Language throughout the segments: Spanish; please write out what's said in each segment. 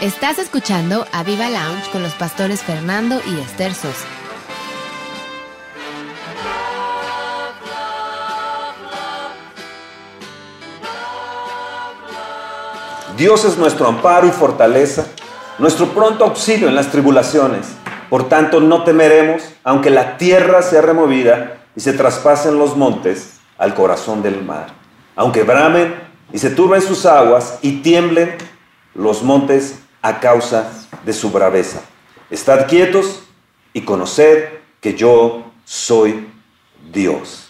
Estás escuchando a Viva Lounge con los pastores Fernando y Esther Sosa. Dios es nuestro amparo y fortaleza, nuestro pronto auxilio en las tribulaciones. Por tanto, no temeremos, aunque la tierra sea removida y se traspasen los montes al corazón del mar, aunque bramen y se turben sus aguas y tiemblen los montes a causa de su braveza. Estad quietos y conoced que yo soy Dios.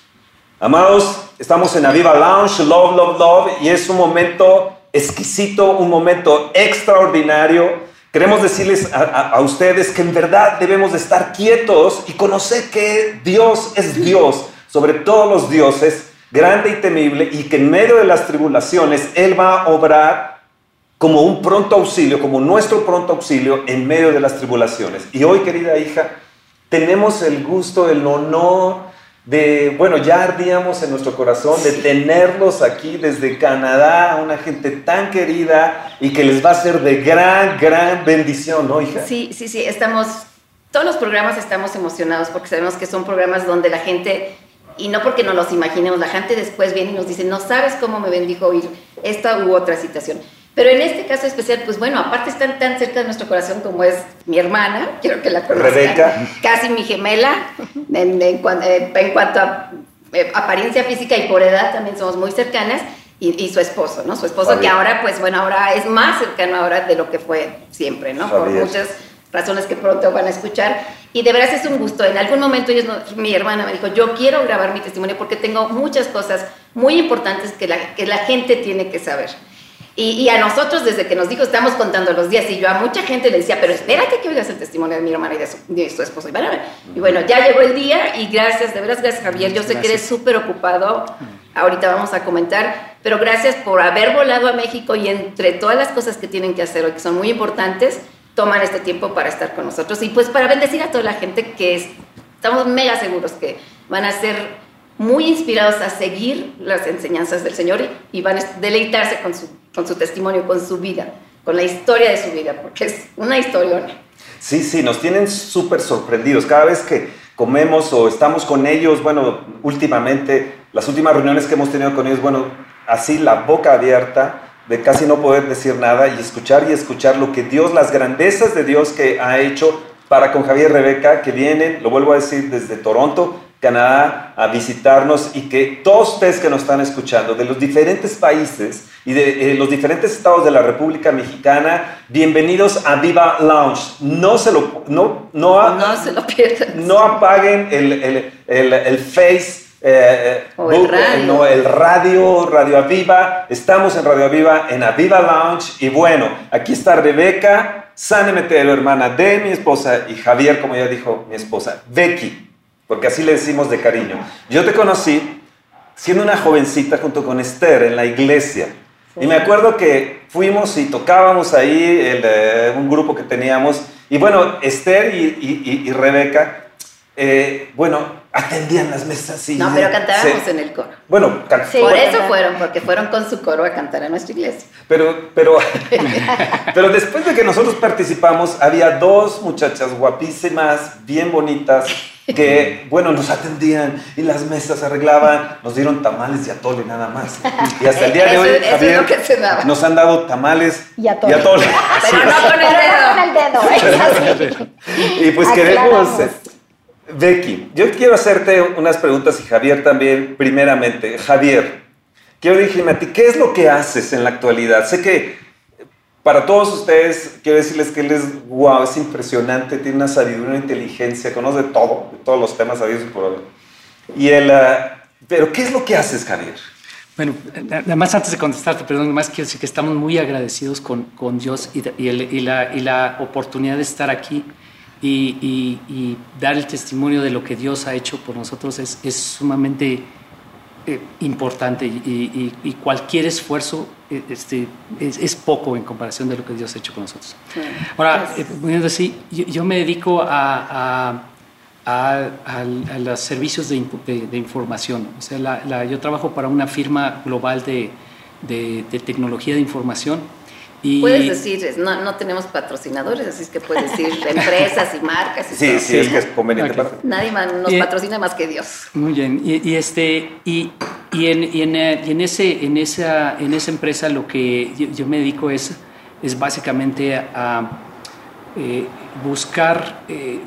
Amados, estamos en Aviva Lounge, Love, Love, Love, y es un momento exquisito, un momento extraordinario. Queremos decirles a, a, ustedes que en verdad debemos de estar quietos y conocer que Dios es Dios sobre todos los dioses, grande y temible, y que en medio de las tribulaciones Él va a obrar como un pronto auxilio, como nuestro pronto auxilio en medio de las tribulaciones. Y hoy, querida hija, tenemos el gusto, el honor de, bueno, ya ardíamos en nuestro corazón de tenerlos aquí desde Canadá, una gente tan querida y que les va a ser de gran, gran bendición, ¿no, hija? Sí, sí, sí, estamos, todos los programas estamos emocionados porque sabemos que son programas donde la gente, y no porque no los imaginemos, la gente después viene y nos dice, no sabes cómo me bendijo oír esta u otra situación. Pero en este caso especial, pues bueno, aparte están tan cerca de nuestro corazón como es mi hermana, quiero que la conozcan. Rebeca. Casi mi gemela, en, en, en, en cuanto a eh, apariencia física y por edad también somos muy cercanas. Y, y, su esposo, ¿no? Su esposo Javier. que ahora, pues bueno, ahora es más cercano ahora de lo que fue siempre, ¿no? Javier. Por muchas razones que pronto van a escuchar. Y de veras es un gusto. En algún momento ellos, mi hermana me dijo, yo quiero grabar mi testimonio porque tengo muchas cosas muy importantes que la, que la gente tiene que saber. Y, y, a nosotros, desde que nos dijo, estamos contando los días, y yo a mucha gente le decía, pero espérate que oigas el testimonio de mi hermana y de su, de su esposo. Y, bueno, y bueno, ya llegó el día y gracias, de veras, gracias Javier. Yo sé gracias. que eres súper ocupado, ahorita vamos a comentar, pero gracias por haber volado a México y entre todas las cosas que tienen que hacer hoy, que son muy importantes, toman este tiempo para estar con nosotros y pues para bendecir a toda la gente que es, estamos mega seguros que van a ser muy inspirados a seguir las enseñanzas del Señor y, y van a deleitarse con su con su testimonio, con su vida, con la historia de su vida, porque es una historia. Sí, sí, nos tienen súper sorprendidos. Cada vez que comemos o estamos con ellos, bueno, últimamente, las últimas reuniones que hemos tenido con ellos, bueno, así la boca abierta de casi no poder decir nada y escuchar y escuchar lo que Dios, las grandezas de Dios que ha hecho para con Javier y Rebeca, que vienen, lo vuelvo a decir, desde Toronto, Canadá a visitarnos y que todos ustedes que nos están escuchando de los diferentes países y de eh, los diferentes estados de la República Mexicana, bienvenidos a Viva Lounge. No se lo, no, no, no se lo pierdan. No apaguen el, el, el, el Face. Eh, o el radio. No, el radio, Radio Aviva. Estamos en Radio Aviva, en Aviva Lounge. Y bueno, aquí está Rebeca, San Metero, hermana de mi esposa, y Javier, como ya dijo mi esposa, Becky porque así le decimos de cariño. Yo te conocí siendo una jovencita junto con Esther en la iglesia. Y me acuerdo que fuimos y tocábamos ahí el, eh, un grupo que teníamos. Y bueno, Esther y, y, y Rebeca, eh, bueno, atendían las mesas. Y no, pero cantábamos sí. en el coro. Bueno, sí, por eso fueron, porque fueron con su coro a cantar a nuestra iglesia. Pero, pero, pero después de que nosotros participamos, había dos muchachas guapísimas, bien bonitas, que, bueno, nos atendían y las mesas arreglaban, nos dieron tamales y atole nada más. Y hasta el día de hoy, eso, Javier, es lo que se daba. nos han dado tamales y atole. Y atole. Pero no con el dedo. Con el dedo. y pues queremos... Eh, Becky, yo quiero hacerte unas preguntas y Javier también, primeramente. Javier, quiero decirme a ti, ¿qué es lo que haces en la actualidad? Sé que para todos ustedes, quiero decirles que él es wow, es impresionante, tiene una sabiduría, una inteligencia, conoce todo, todos los temas habidos y por haber. Y él, uh, pero ¿qué es lo que haces, Javier? Bueno, nada más antes de contestarte, perdón, más quiero decir que estamos muy agradecidos con, con Dios y, y, el, y, la, y la oportunidad de estar aquí y, dar el testimonio de lo que Dios ha hecho por nosotros es, es sumamente eh, importante y, cualquier esfuerzo este, es, es, poco en comparación de lo que Dios ha hecho con nosotros. Sí. Ahora, eh, poniendo así, yo, yo, me dedico a, a, a, a los servicios de, de, de, información. O sea, la, la, yo trabajo para una firma global de, de tecnología de información Y, puedes decir, no, no, tenemos patrocinadores, así es que puedes decir empresas y marcas. Y sí, sí, es que es conveniente. Nadie nos patrocina más que Dios. Muy bien, y, este, y, y, en, y, en, eh, en, ese, en, esa, en esa empresa lo que yo, me dedico es, es básicamente a eh, buscar eh,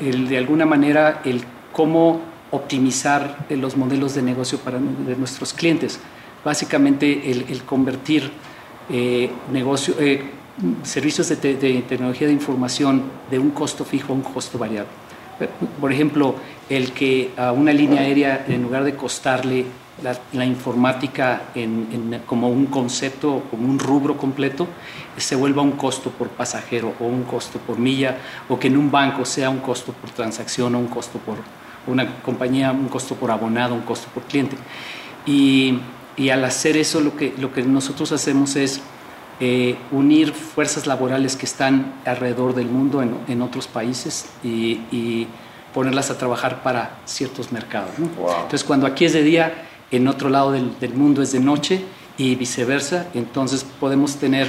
el, de alguna manera el cómo optimizar los modelos de negocio para de nuestros clientes. Básicamente el, el convertir eh, negocio, eh, servicios de, tecnología de información de un costo fijo a un costo variable. Por ejemplo, el que a una línea aérea, en lugar de costarle la, informática como un concepto, como un rubro completo, se vuelva un costo por pasajero o un costo por milla, o que en un banco sea un costo por transacción o un costo por una compañía, un costo por abonado, un costo por cliente. Y y al hacer eso lo que, lo que nosotros hacemos es eh, unir fuerzas laborales que están alrededor del mundo en, en otros países y, y, ponerlas a trabajar para ciertos mercados. Entonces cuando aquí es de día, en otro lado del, del, mundo es de noche y viceversa, entonces podemos tener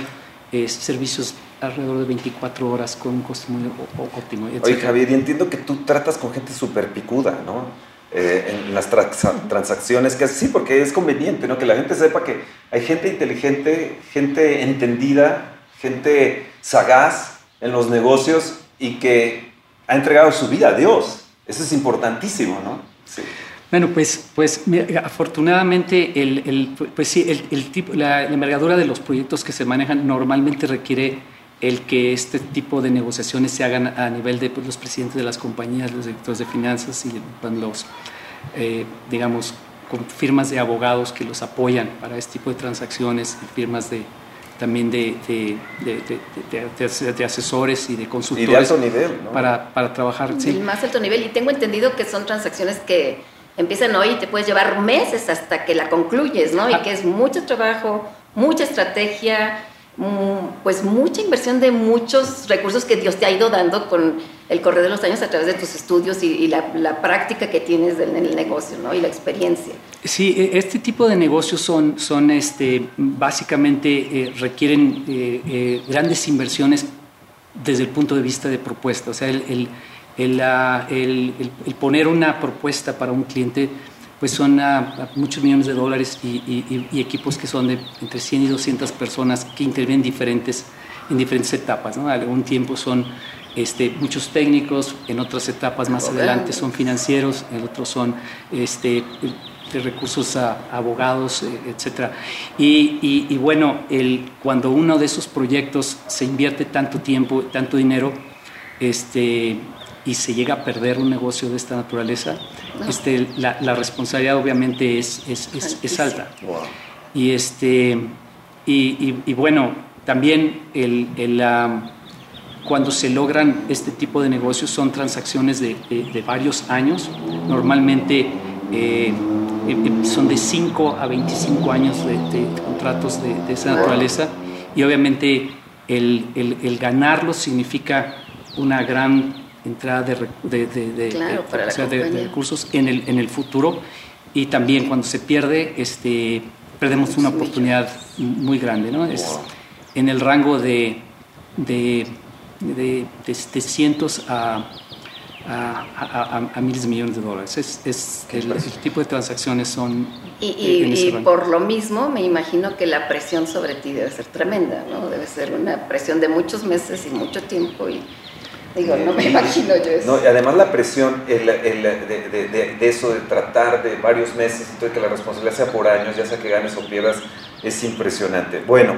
eh, servicios alrededor de 24 horas con un costo muy óptimo. Oye Javier, y entiendo que tú tratas con gente súper picuda, ¿no? Eh, en las transacciones, que sí, porque es conveniente, ¿no? Que la gente sepa que hay gente inteligente, gente entendida, gente sagaz en los negocios y que ha entregado su vida a Dios. Eso es importantísimo, ¿no? Sí. Bueno, pues, pues afortunadamente el, el, pues sí, el, el tipo, la, la, envergadura de los proyectos que se manejan normalmente requiere el que este tipo de negociaciones se hagan a nivel de pues, los presidentes de las compañías, los directores de finanzas y pues, los, eh, digamos, con firmas de abogados que los apoyan para este tipo de transacciones, firmas de, también de, de, de, de, asesores y de consultores. Y de alto nivel, ¿no? Para, para trabajar. Sí. más alto nivel. Y tengo entendido que son transacciones que empiezan hoy y te puedes llevar meses hasta que la concluyes, ¿no? Y ah. que es mucho trabajo, mucha estrategia, pues mucha inversión de muchos recursos que Dios te ha ido dando con el correr de los años a través de tus estudios y, la, práctica que tienes en el negocio ¿no? y la experiencia. Sí, e, este tipo de negocios son, son este, básicamente eh, requieren eh, eh, grandes inversiones desde el punto de vista de propuesta. O sea, el, el, el poner una propuesta para un cliente pues son a, muchos millones de dólares y, equipos que son de entre 100 y 200 personas que intervienen diferentes, en diferentes etapas. ¿no? Algún tiempo son este, muchos técnicos, en otras etapas más adelante son financieros, en otros son este, de recursos a, abogados, eh, etc. Y, y, bueno, el, cuando uno de esos proyectos se invierte tanto tiempo, tanto dinero, este, y se llega a perder un negocio de esta naturaleza, este, la, la, responsabilidad obviamente es, es, es, alta. Y, este, y, y, bueno, también el, el, cuando se logran este tipo de negocios son transacciones de, de, varios años, normalmente eh, eh, son de 5 a 25 años de, contratos de, esa naturaleza. Y obviamente el, el, el ganarlos significa una gran entrada de, de, de, recursos en el, en el futuro y también cuando se pierde, este, perdemos una oportunidad muy grande, ¿no? Es en el rango de, de, de, cientos a, a, a, miles de millones de dólares. Es, es el, tipo de transacciones son... Y, y, por lo mismo, me imagino que la presión sobre ti debe ser tremenda, ¿no? Debe ser una presión de muchos meses y mucho tiempo y Digo, no me imagino yo eso. No, y además la presión el, el, de, de, de, eso, de tratar de varios meses y todo, que la responsabilidad sea por años, ya sea que ganes o pierdas, es impresionante. Bueno,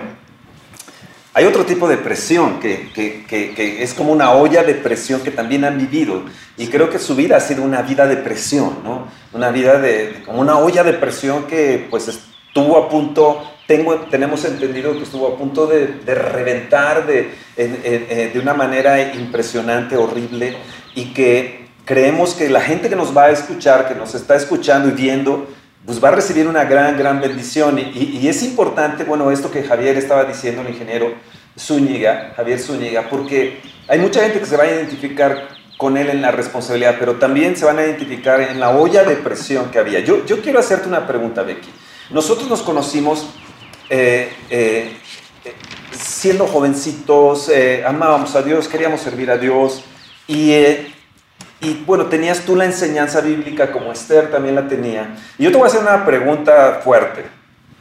hay otro tipo de presión que, que, que, es como una olla de presión que también han vivido. Y creo que su vida ha sido una vida de presión, ¿no? Una vida de, como una olla de presión que pues estuvo a punto tengo, tenemos entendido que estuvo a punto de, de reventar de, eh, de una manera impresionante, horrible, y que creemos que la gente que nos va a escuchar, que nos está escuchando y viendo, pues va a recibir una gran, gran bendición. Y, y, es importante, bueno, esto que Javier estaba diciendo, el ingeniero Zúñiga, Javier Zúñiga, porque hay mucha gente que se va a identificar con él en la responsabilidad, pero también se van a identificar en la olla de presión que había. Yo, yo quiero hacerte una pregunta, Becky. Nosotros nos conocimos eh, eh, siendo jovencitos, eh, amábamos a Dios, queríamos servir a Dios y, y bueno, tenías tú la enseñanza bíblica como Esther también la tenía. Y yo te voy a hacer una pregunta fuerte,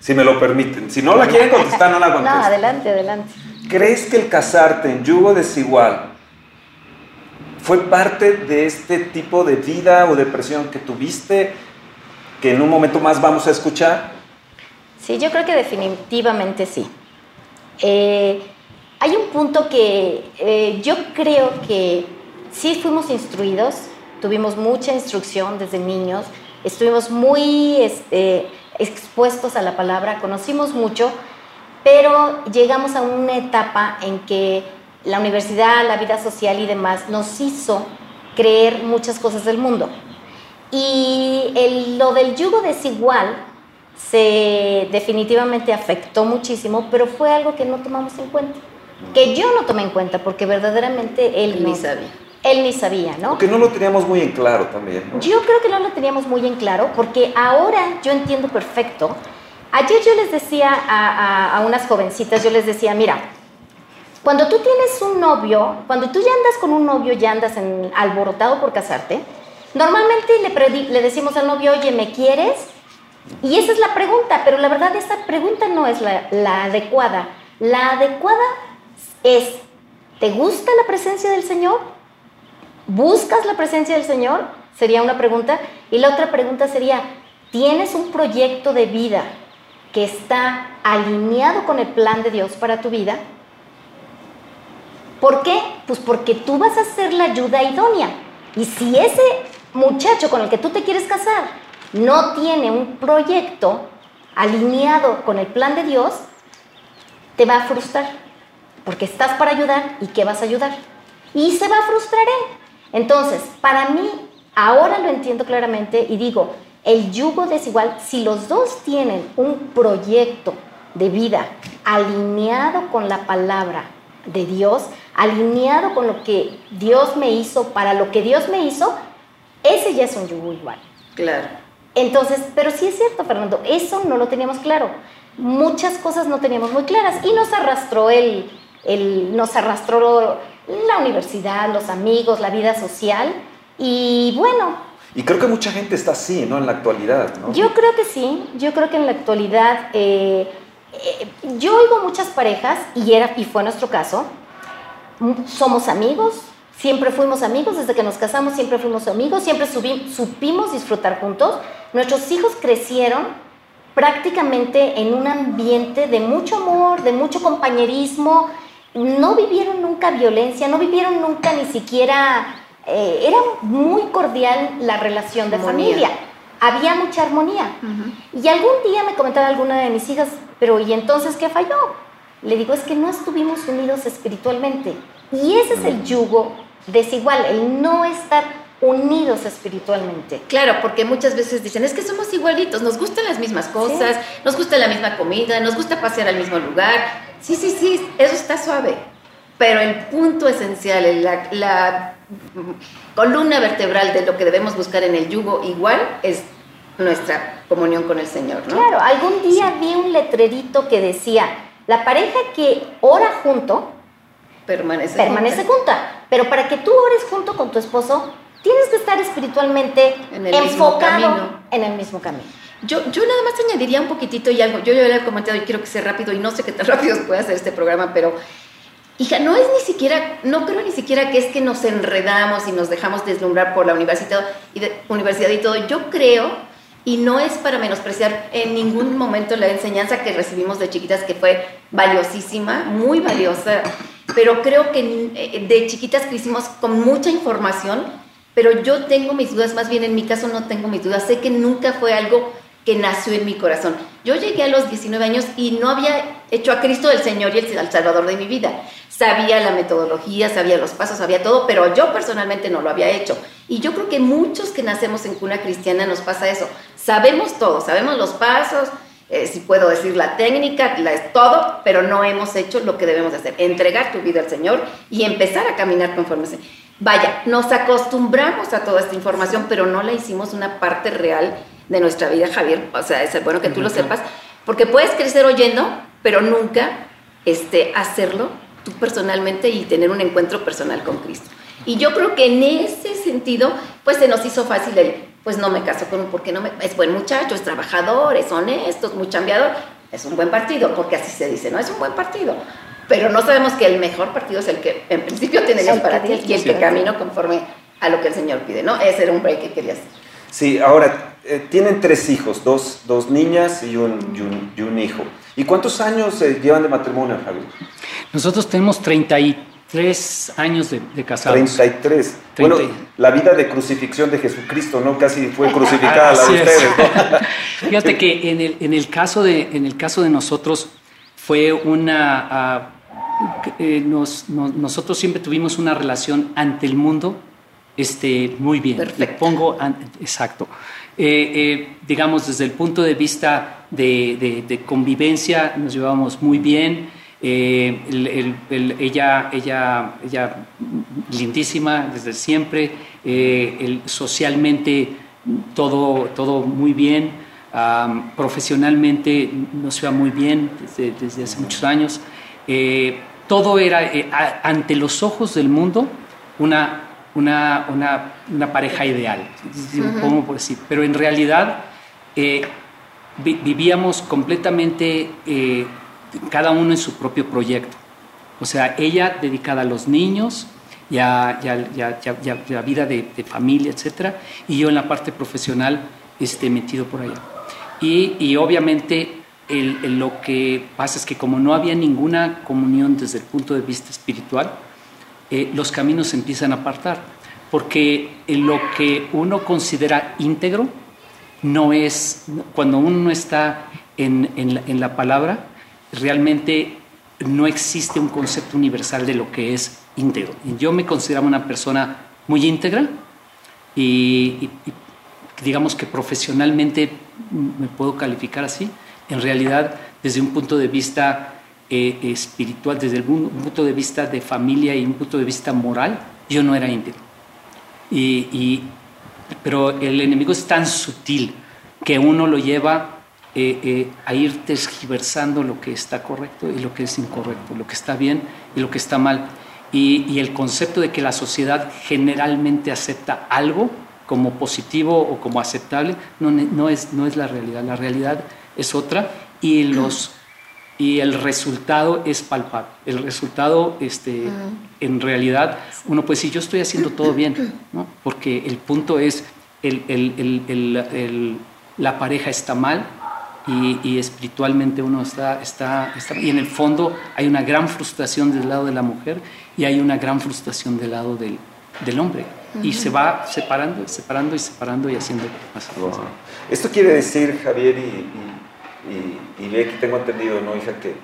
si me lo permiten. Si no la quieren contestar, no la contesten. No, adelante, adelante. ¿Crees que el casarte en yugo desigual fue parte de este tipo de vida o depresión que tuviste, que en un momento más vamos a escuchar? Sí, yo creo que definitivamente sí. Eh, hay un punto que eh, yo creo que sí fuimos instruidos, tuvimos mucha instrucción desde niños, estuvimos muy este, expuestos a la palabra, conocimos mucho, pero llegamos a una etapa en que la universidad, la vida social y demás nos hizo creer muchas cosas del mundo. Y lo del yugo desigual se definitivamente afectó muchísimo, pero fue algo que no tomamos en cuenta. Que yo no tomé en cuenta porque verdaderamente él, ni sabía. Él ni sabía, ¿no? Porque no lo teníamos muy en claro también. Yo creo que no lo teníamos muy en claro porque ahora yo entiendo perfecto. Ayer yo les decía a, a unas jovencitas, yo les decía, mira, cuando tú tienes un novio, cuando tú ya andas con un novio, ya andas en, alborotado por casarte, normalmente le, le decimos al novio, oye, ¿me quieres? Y esa es la pregunta, pero la verdad esa pregunta no es la, adecuada. La adecuada es, ¿te gusta la presencia del Señor? ¿Buscas la presencia del Señor? Sería una pregunta. Y la otra pregunta sería, ¿tienes un proyecto de vida que está alineado con el plan de Dios para tu vida? ¿Por qué? Pues porque tú vas a ser la ayuda idónea. Y si ese muchacho con el que tú te quieres casar no tiene un proyecto alineado con el plan de Dios, te va a frustrar. Porque estás para ayudar y ¿qué vas a ayudar? Y se va a frustrar él. Entonces, para mí, ahora lo entiendo claramente y digo, el yugo desigual, si los dos tienen un proyecto de vida alineado con la palabra de Dios, alineado con lo que Dios me hizo, para lo que Dios me hizo, ese ya es un yugo igual. Claro. Entonces, pero sí es cierto, Fernando, eso no lo teníamos claro. Muchas cosas no teníamos muy claras y nos arrastró el, el nos arrastró la universidad, los amigos, la vida social y bueno. Y creo que mucha gente está así, ¿no? En la actualidad, ¿no? Yo creo que sí, yo creo que en la actualidad eh, eh, yo oigo muchas parejas y era y fue nuestro caso somos amigos, siempre fuimos amigos, desde que nos casamos siempre fuimos amigos, siempre supimos disfrutar juntos. Nuestros hijos crecieron prácticamente en un ambiente de mucho amor, de mucho compañerismo, no vivieron nunca violencia, no vivieron nunca ni siquiera, eh, era muy cordial la relación de familia, había mucha armonía. Y algún día me comentaba alguna de mis hijas, pero ¿y entonces qué falló? Le digo, es que no estuvimos unidos espiritualmente. Y ese es el yugo desigual, el no estar unidos espiritualmente. Claro, porque muchas veces dicen, es que somos igualitos, nos gustan las mismas cosas, nos gusta la misma comida, nos gusta pasear al mismo lugar. Sí, sí, sí, eso está suave. Pero el punto esencial, la, la columna vertebral de lo que debemos buscar en el yugo igual es nuestra comunión con el Señor, ¿no? Claro, algún día vi un letrerito que decía, la pareja que ora junto permanece, permanece junta. Pero para que tú ores junto con tu esposo, tienes que estar espiritualmente en el enfocado en el mismo camino. Yo, yo nada más añadiría un poquitito y algo. Yo ya lo he comentado y quiero que sea rápido y no sé qué tan rápido puede hacer este programa, pero hija, no es ni siquiera, no creo ni siquiera que es que nos enredamos y nos dejamos deslumbrar por la universidad y, de, universidad y todo. Yo creo y no es para menospreciar en ningún momento la enseñanza que recibimos de chiquitas, que fue valiosísima, muy valiosa, pero creo que eh, de chiquitas crecimos con mucha información, pero yo tengo mis dudas, más bien en mi caso no tengo mis dudas, sé que nunca fue algo que nació en mi corazón. Yo llegué a los 19 años y no había hecho a Cristo el Señor y el Salvador de mi vida. Sabía la metodología, sabía los pasos, sabía todo, pero yo personalmente no lo había hecho. Y yo creo que muchos que nacemos en cuna cristiana nos pasa eso. Sabemos todo, sabemos los pasos, eh, si puedo decir la técnica, la es todo, pero no hemos hecho lo que debemos hacer, entregar tu vida al Señor y empezar a caminar conforme se... Vaya, nos acostumbramos a toda esta información, pero no la hicimos una parte real de nuestra vida, Javier. O sea, es bueno que tú lo sepas, porque puedes crecer oyendo, pero nunca este, hacerlo tú personalmente y tener un encuentro personal con Cristo. Y yo creo que en ese sentido, pues se nos hizo fácil el, pues no me caso con un, porque no me, es buen muchacho, es trabajador, es honesto, es muy chambeador, es un buen partido, porque así se dice, no es un buen partido. Pero no sabemos que el mejor partido es el que en principio tiene Dios para ti y el que camino conforme a lo que el Señor pide, ¿no? Ese era un break que quería hacer. Sí, ahora, eh, tienen tres hijos, dos, dos niñas y un, y un, y un hijo. ¿Y cuántos años eh, llevan de matrimonio, Javier? Nosotros tenemos 33 años de, de casados. 33. Bueno, la vida de crucifixión de Jesucristo, ¿no? Casi fue crucificada la de ustedes, ¿no? Fíjate que en el, en el, caso, de, en el caso de nosotros fue una... Uh, eh, nos, nos, nosotros siempre tuvimos una relación ante el mundo este, muy bien. Perfecto. Le pongo, exacto. Eh, eh, digamos, desde el punto de vista de, de, de convivencia, nos llevamos muy bien. Eh, el, el, ella, ella, ella lindísima desde siempre, socialmente todo, todo muy bien, um, profesionalmente nos iba muy bien desde, desde hace muchos años. Eh, todo era a, ante los ojos del mundo una, una, una, una pareja ideal, por decir, pero en realidad vi, vivíamos completamente cada uno en su propio proyecto. O sea, ella dedicada a los niños y a, y a, y a, y a la vida de, de, familia, etc. Y yo en la parte profesional este, metido por allá. Y, y obviamente el, el, lo que pasa es que como no había ninguna comunión desde el punto de vista espiritual, eh, los caminos se empiezan a apartar. Porque lo que uno considera íntegro no es, cuando uno está en, en, la, en la palabra, realmente no existe un concepto universal de lo que es íntegro. Yo me considero una persona muy íntegra y, y, digamos que profesionalmente me puedo calificar así. En realidad, desde un punto de vista eh, espiritual, desde el un punto de vista de familia y un punto de vista moral, yo no era íntegro. Y, pero el enemigo es tan sutil que uno lo lleva eh, eh, a ir tergiversando lo que está correcto y lo que es incorrecto, lo que está bien y lo que está mal. Y, y, el concepto de que la sociedad generalmente acepta algo como positivo o como aceptable no, no, es, no es la realidad. La realidad es otra y, los, y el resultado es palpable. El resultado, este, en realidad, uno puede decir, yo estoy haciendo todo bien, ¿no? porque el punto es, el, el, el, la pareja está mal, y, y, espiritualmente uno está, está, está, y en el fondo hay una gran frustración del lado de la mujer y hay una gran frustración del lado del, del hombre. Uh -huh. Y se va separando, separando y separando y haciendo más wow. Esto quiere decir, Javier, y, y, y, y aquí tengo entendido, ¿no, hija? Que,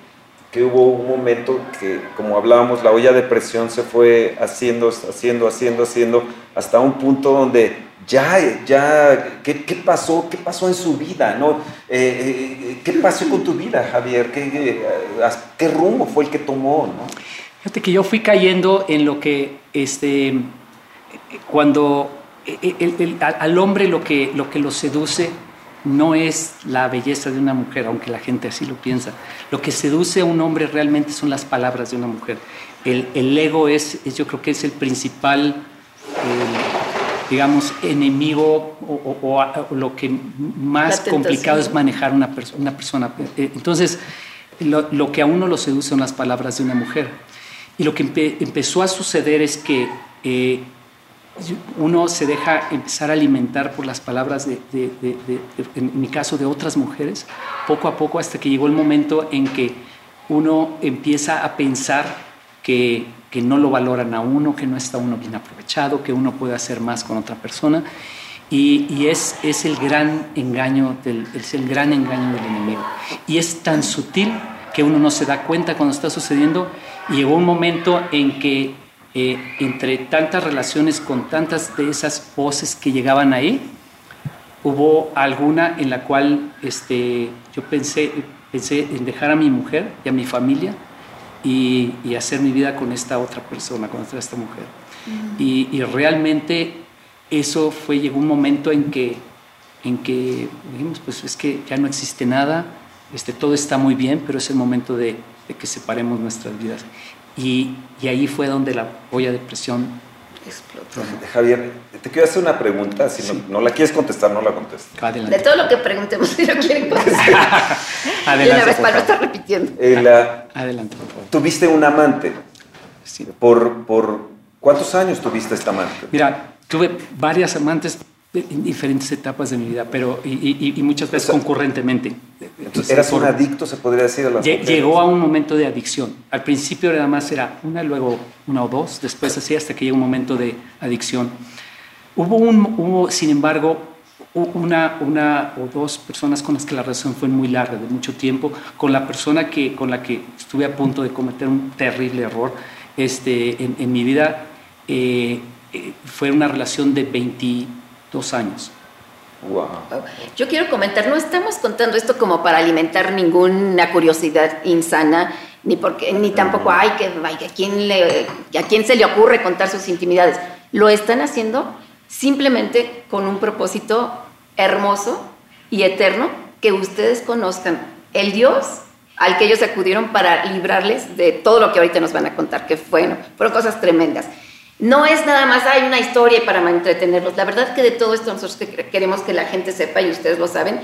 que hubo un momento que, como hablábamos, la olla de presión se fue haciendo, haciendo, haciendo, haciendo, hasta un punto donde ya, ya, ¿qué, ¿qué, pasó? ¿Qué pasó en su vida? ¿no? Eh, eh, ¿Qué pasó con tu vida, Javier? ¿Qué, qué, ¿Qué, rumbo fue el que tomó? ¿no? Fíjate que yo fui cayendo en lo que, este, cuando el, el, el, al hombre lo que, lo que lo seduce no es la belleza de una mujer, aunque la gente así lo piensa. Lo que seduce a un hombre realmente son las palabras de una mujer. El, el ego es, es, yo creo que es el principal digamos, enemigo o, o, o, lo que más complicado es manejar una, perso una persona. Entonces, lo, lo, que a uno lo seduce son las palabras de una mujer. Y lo que empe empezó a suceder es que eh, uno se deja empezar a alimentar por las palabras de, de, de, de, en mi caso, de otras mujeres, poco a poco hasta que llegó el momento en que uno empieza a pensar que que no lo valoran a uno, que no está uno bien aprovechado, que uno puede hacer más con otra persona. Y, y es, es, el gran engaño del, es el gran engaño del enemigo. Y es tan sutil que uno no se da cuenta cuando está sucediendo. Y llegó un momento en que eh, entre tantas relaciones con tantas de esas voces que llegaban ahí, hubo alguna en la cual este, yo pensé, pensé en dejar a mi mujer y a mi familia y, y, hacer mi vida con esta otra persona, con esta mujer. Uh -huh. y, y, realmente eso fue, llegó un momento en que, en que dijimos, pues es que ya no existe nada, este, todo está muy bien, pero es el momento de, de que separemos nuestras vidas. Y, y ahí fue donde la olla de presión explotó. Javier, te quiero hacer una pregunta. Si no, no, la quieres contestar, no la contestes. Adelante. De todo lo que preguntemos, si no quieren contestar. Adelante. una vez para no estar repitiendo. Adelante, por favor. Tuviste un amante. Sí. ¿Por, ¿Por cuántos años tuviste esta amante? Mira, tuve varias amantes en diferentes etapas de mi vida, pero y, y, muchas veces concurrentemente. Entonces, ¿Eras un adicto, se podría decir? A las llegó a un momento de adicción. Al principio nada más era una, luego una o dos, después así hasta que llegó un momento de adicción. Hubo, un, hubo sin embargo, una, una o dos personas con las que la relación fue muy larga, de mucho tiempo, con la persona que, con la que estuve a punto de cometer un terrible error este, en, en mi vida. Eh, eh, fue una relación de 20 dos años. Wow. Yo quiero comentar, no estamos contando esto como para alimentar ninguna curiosidad insana, ni porque ni tampoco ay que a quién le a quién se le ocurre contar sus intimidades. Lo están haciendo simplemente con un propósito hermoso y eterno que ustedes conozcan el Dios al que ellos acudieron para librarles de todo lo que ahorita nos van a contar, que bueno, fueron cosas tremendas. No es nada más, hay una historia para entretenerlos. La verdad que de todo esto nosotros queremos que la gente sepa, y ustedes lo saben,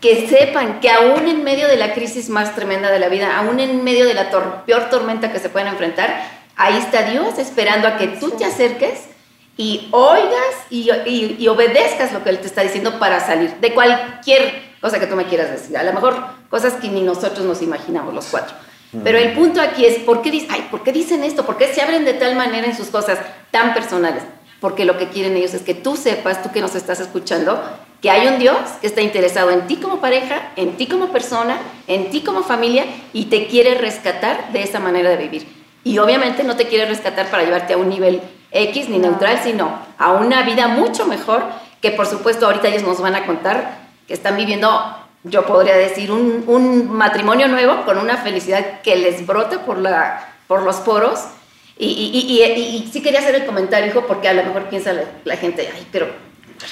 que sepan que aún en medio de la crisis más tremenda de la vida, aún en medio de la peor tormenta que se pueden enfrentar, ahí está Dios esperando a que tú te acerques y oigas y, y, obedezcas lo que Él te está diciendo para salir de cualquier cosa que tú me quieras decir. A lo mejor cosas que ni nosotros nos imaginamos los cuatro. Pero el punto aquí es, ¿por qué, ay, ¿por qué dicen esto? ¿Por qué se abren de tal manera en sus cosas tan personales? Porque lo que quieren ellos es que tú sepas, tú que nos estás escuchando, que hay un Dios que está interesado en ti como pareja, en ti como persona, en ti como familia y te quiere rescatar de esa manera de vivir. Y obviamente no te quiere rescatar para llevarte a un nivel X ni neutral, sino a una vida mucho mejor que por supuesto ahorita ellos nos van a contar que están viviendo yo podría decir, un, un, matrimonio nuevo con una felicidad que les brote por, la, por los poros. Y, y, y, sí quería hacer el comentario, hijo, porque a lo mejor piensa la, gente, ay, pero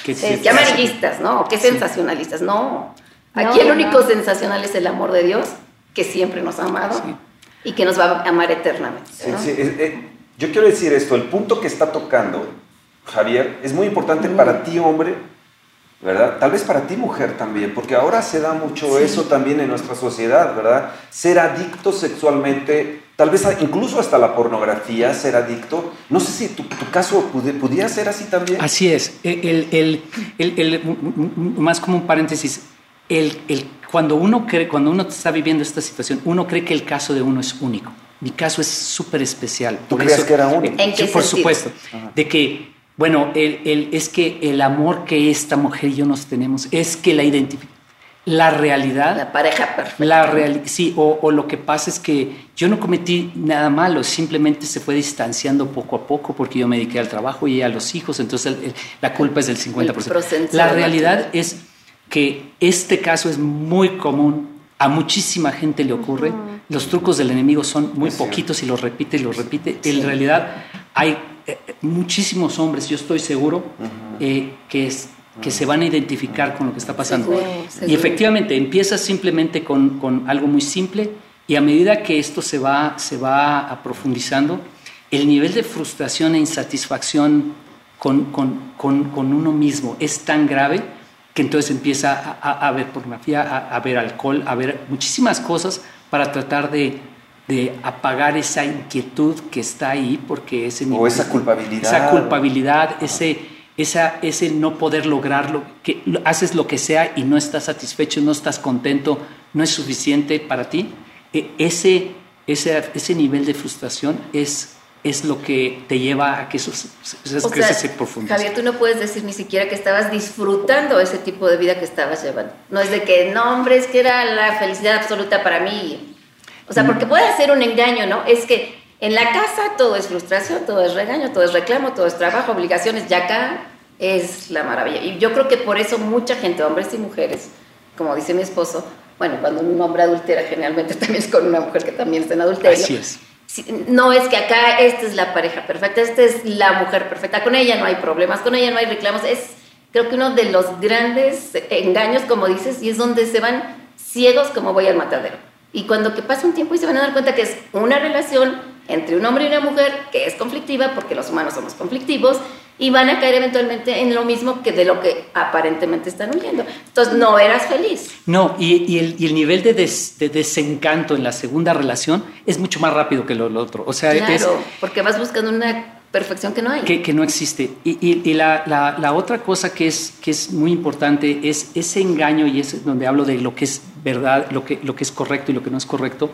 qué amarillistas, ¿no? Qué sensacionalistas. No, aquí el único sensacional es el amor de Dios, que siempre nos ha amado y que nos va a amar eternamente. Eh, yo quiero decir esto, el punto que está tocando Javier es muy importante para ti, hombre, ¿verdad? Tal vez para ti mujer también, porque ahora se da mucho eso también en nuestra sociedad, ¿verdad? Ser adicto sexualmente, tal vez incluso hasta la pornografía, ser adicto. No sé si tu, caso pudiera ser así también. Así es. El, el, el, más como un paréntesis, el, cuando, uno cree, cuando uno está viviendo esta situación, uno cree que el caso de uno es único. Mi caso es súper especial. ¿Tú crees que era único? ¿En qué por supuesto. De que bueno, el, es que el amor que esta mujer y yo nos tenemos es que la identifica. La realidad. La pareja perfecta. La sí, o, lo que pasa es que yo no cometí nada malo, simplemente se fue distanciando poco a poco porque yo me dediqué al trabajo y a los hijos, entonces la culpa es del 50%. la realidad es que este caso es muy común, a muchísima gente le ocurre, los trucos del enemigo son muy poquitos y los repite y los repite. En realidad hay eh, muchísimos hombres, yo estoy seguro, eh, que, es, que se van a identificar con lo que está pasando. Y efectivamente, empieza simplemente con, con, algo muy simple y a medida que esto se va, se va profundizando, el nivel de frustración e insatisfacción con, con, con, uno mismo es tan grave que entonces empieza a, a, ver pornografía, a, a ver alcohol, a ver muchísimas cosas para tratar de de apagar esa inquietud que está ahí, porque ese... O esa culpabilidad. Esa culpabilidad, ese, esa, ese no poder lograrlo, que haces lo que sea y no estás satisfecho, no estás contento, no es suficiente para ti. E, ese, ese, ese nivel de frustración es es lo que te lleva a que eso, se profundice. Javier, tú no puedes decir ni siquiera que estabas disfrutando ese tipo de vida que estabas llevando. No es de que, no, hombre, es que era la felicidad absoluta para mí. O sea, porque puede ser un engaño, ¿no? Es que en la casa todo es frustración, todo es regaño, todo es reclamo, todo es trabajo, obligaciones, y acá es la maravilla. Y yo creo que por eso mucha gente, hombres y mujeres, como dice mi esposo, bueno, cuando un hombre adultera generalmente también es con una mujer que también está en adulterio. Así es. No es que acá esta es la pareja perfecta, esta es la mujer perfecta, con ella no hay problemas, con ella no hay reclamos, es creo que uno de los grandes engaños, como dices, y es donde se van ciegos como voy al matadero Y cuando que pasa un tiempo y se van a dar cuenta que es una relación entre un hombre y una mujer que es conflictiva, porque los humanos somos conflictivos, y van a caer eventualmente en lo mismo que de lo que aparentemente están huyendo. Entonces, no eras feliz. No, y, el, y el, nivel de, de, desencanto en la segunda relación es mucho más rápido que lo, otro. O sea, claro, porque vas buscando una perfección que no hay. Que, no existe. Y, la, otra cosa que es, que es muy importante es ese engaño, y es donde hablo de lo que es verdad, lo que, lo que es correcto y lo que no es correcto.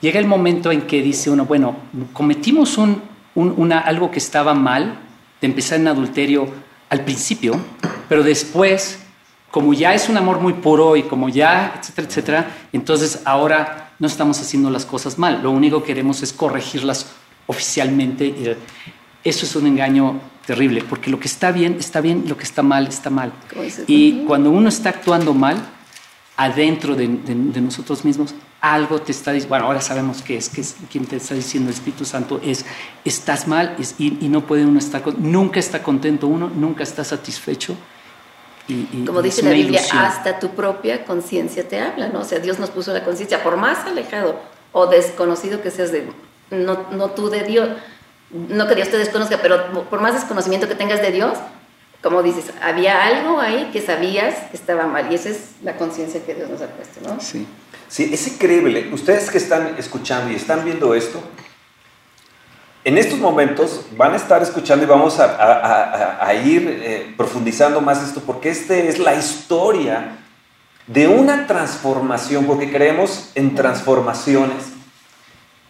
Llega el momento en que dice uno, bueno, cometimos un, algo que estaba mal, de empezar en adulterio al principio, pero después, como ya es un amor muy puro y como ya, etcétera, etcétera, entonces ahora no estamos haciendo las cosas mal, lo único que queremos es corregirlas oficialmente. Eso es un engaño terrible, porque lo que está bien, está bien, lo que está mal, está mal. Y cuando uno está actuando mal, adentro de, nosotros mismos, algo te está diciendo, bueno, ahora sabemos que es, que es quien te está diciendo el Espíritu Santo, es, estás mal y, no puede uno estar, nunca está contento uno, nunca está satisfecho. Y, Como dice la Biblia, hasta tu propia conciencia te habla, ¿no? O sea, Dios nos puso la conciencia, por más alejado o desconocido que seas de, no, no tú de Dios, no que Dios te desconozca, pero por más desconocimiento que tengas de Dios, como dices, había algo ahí que sabías que estaba mal y esa es la conciencia que Dios nos ha puesto, ¿no? Sí. Sí, es increíble. Ustedes que están escuchando y están viendo esto, en estos momentos van a estar escuchando y vamos a, ir eh, profundizando más esto porque esta es la historia de una transformación, porque creemos en transformaciones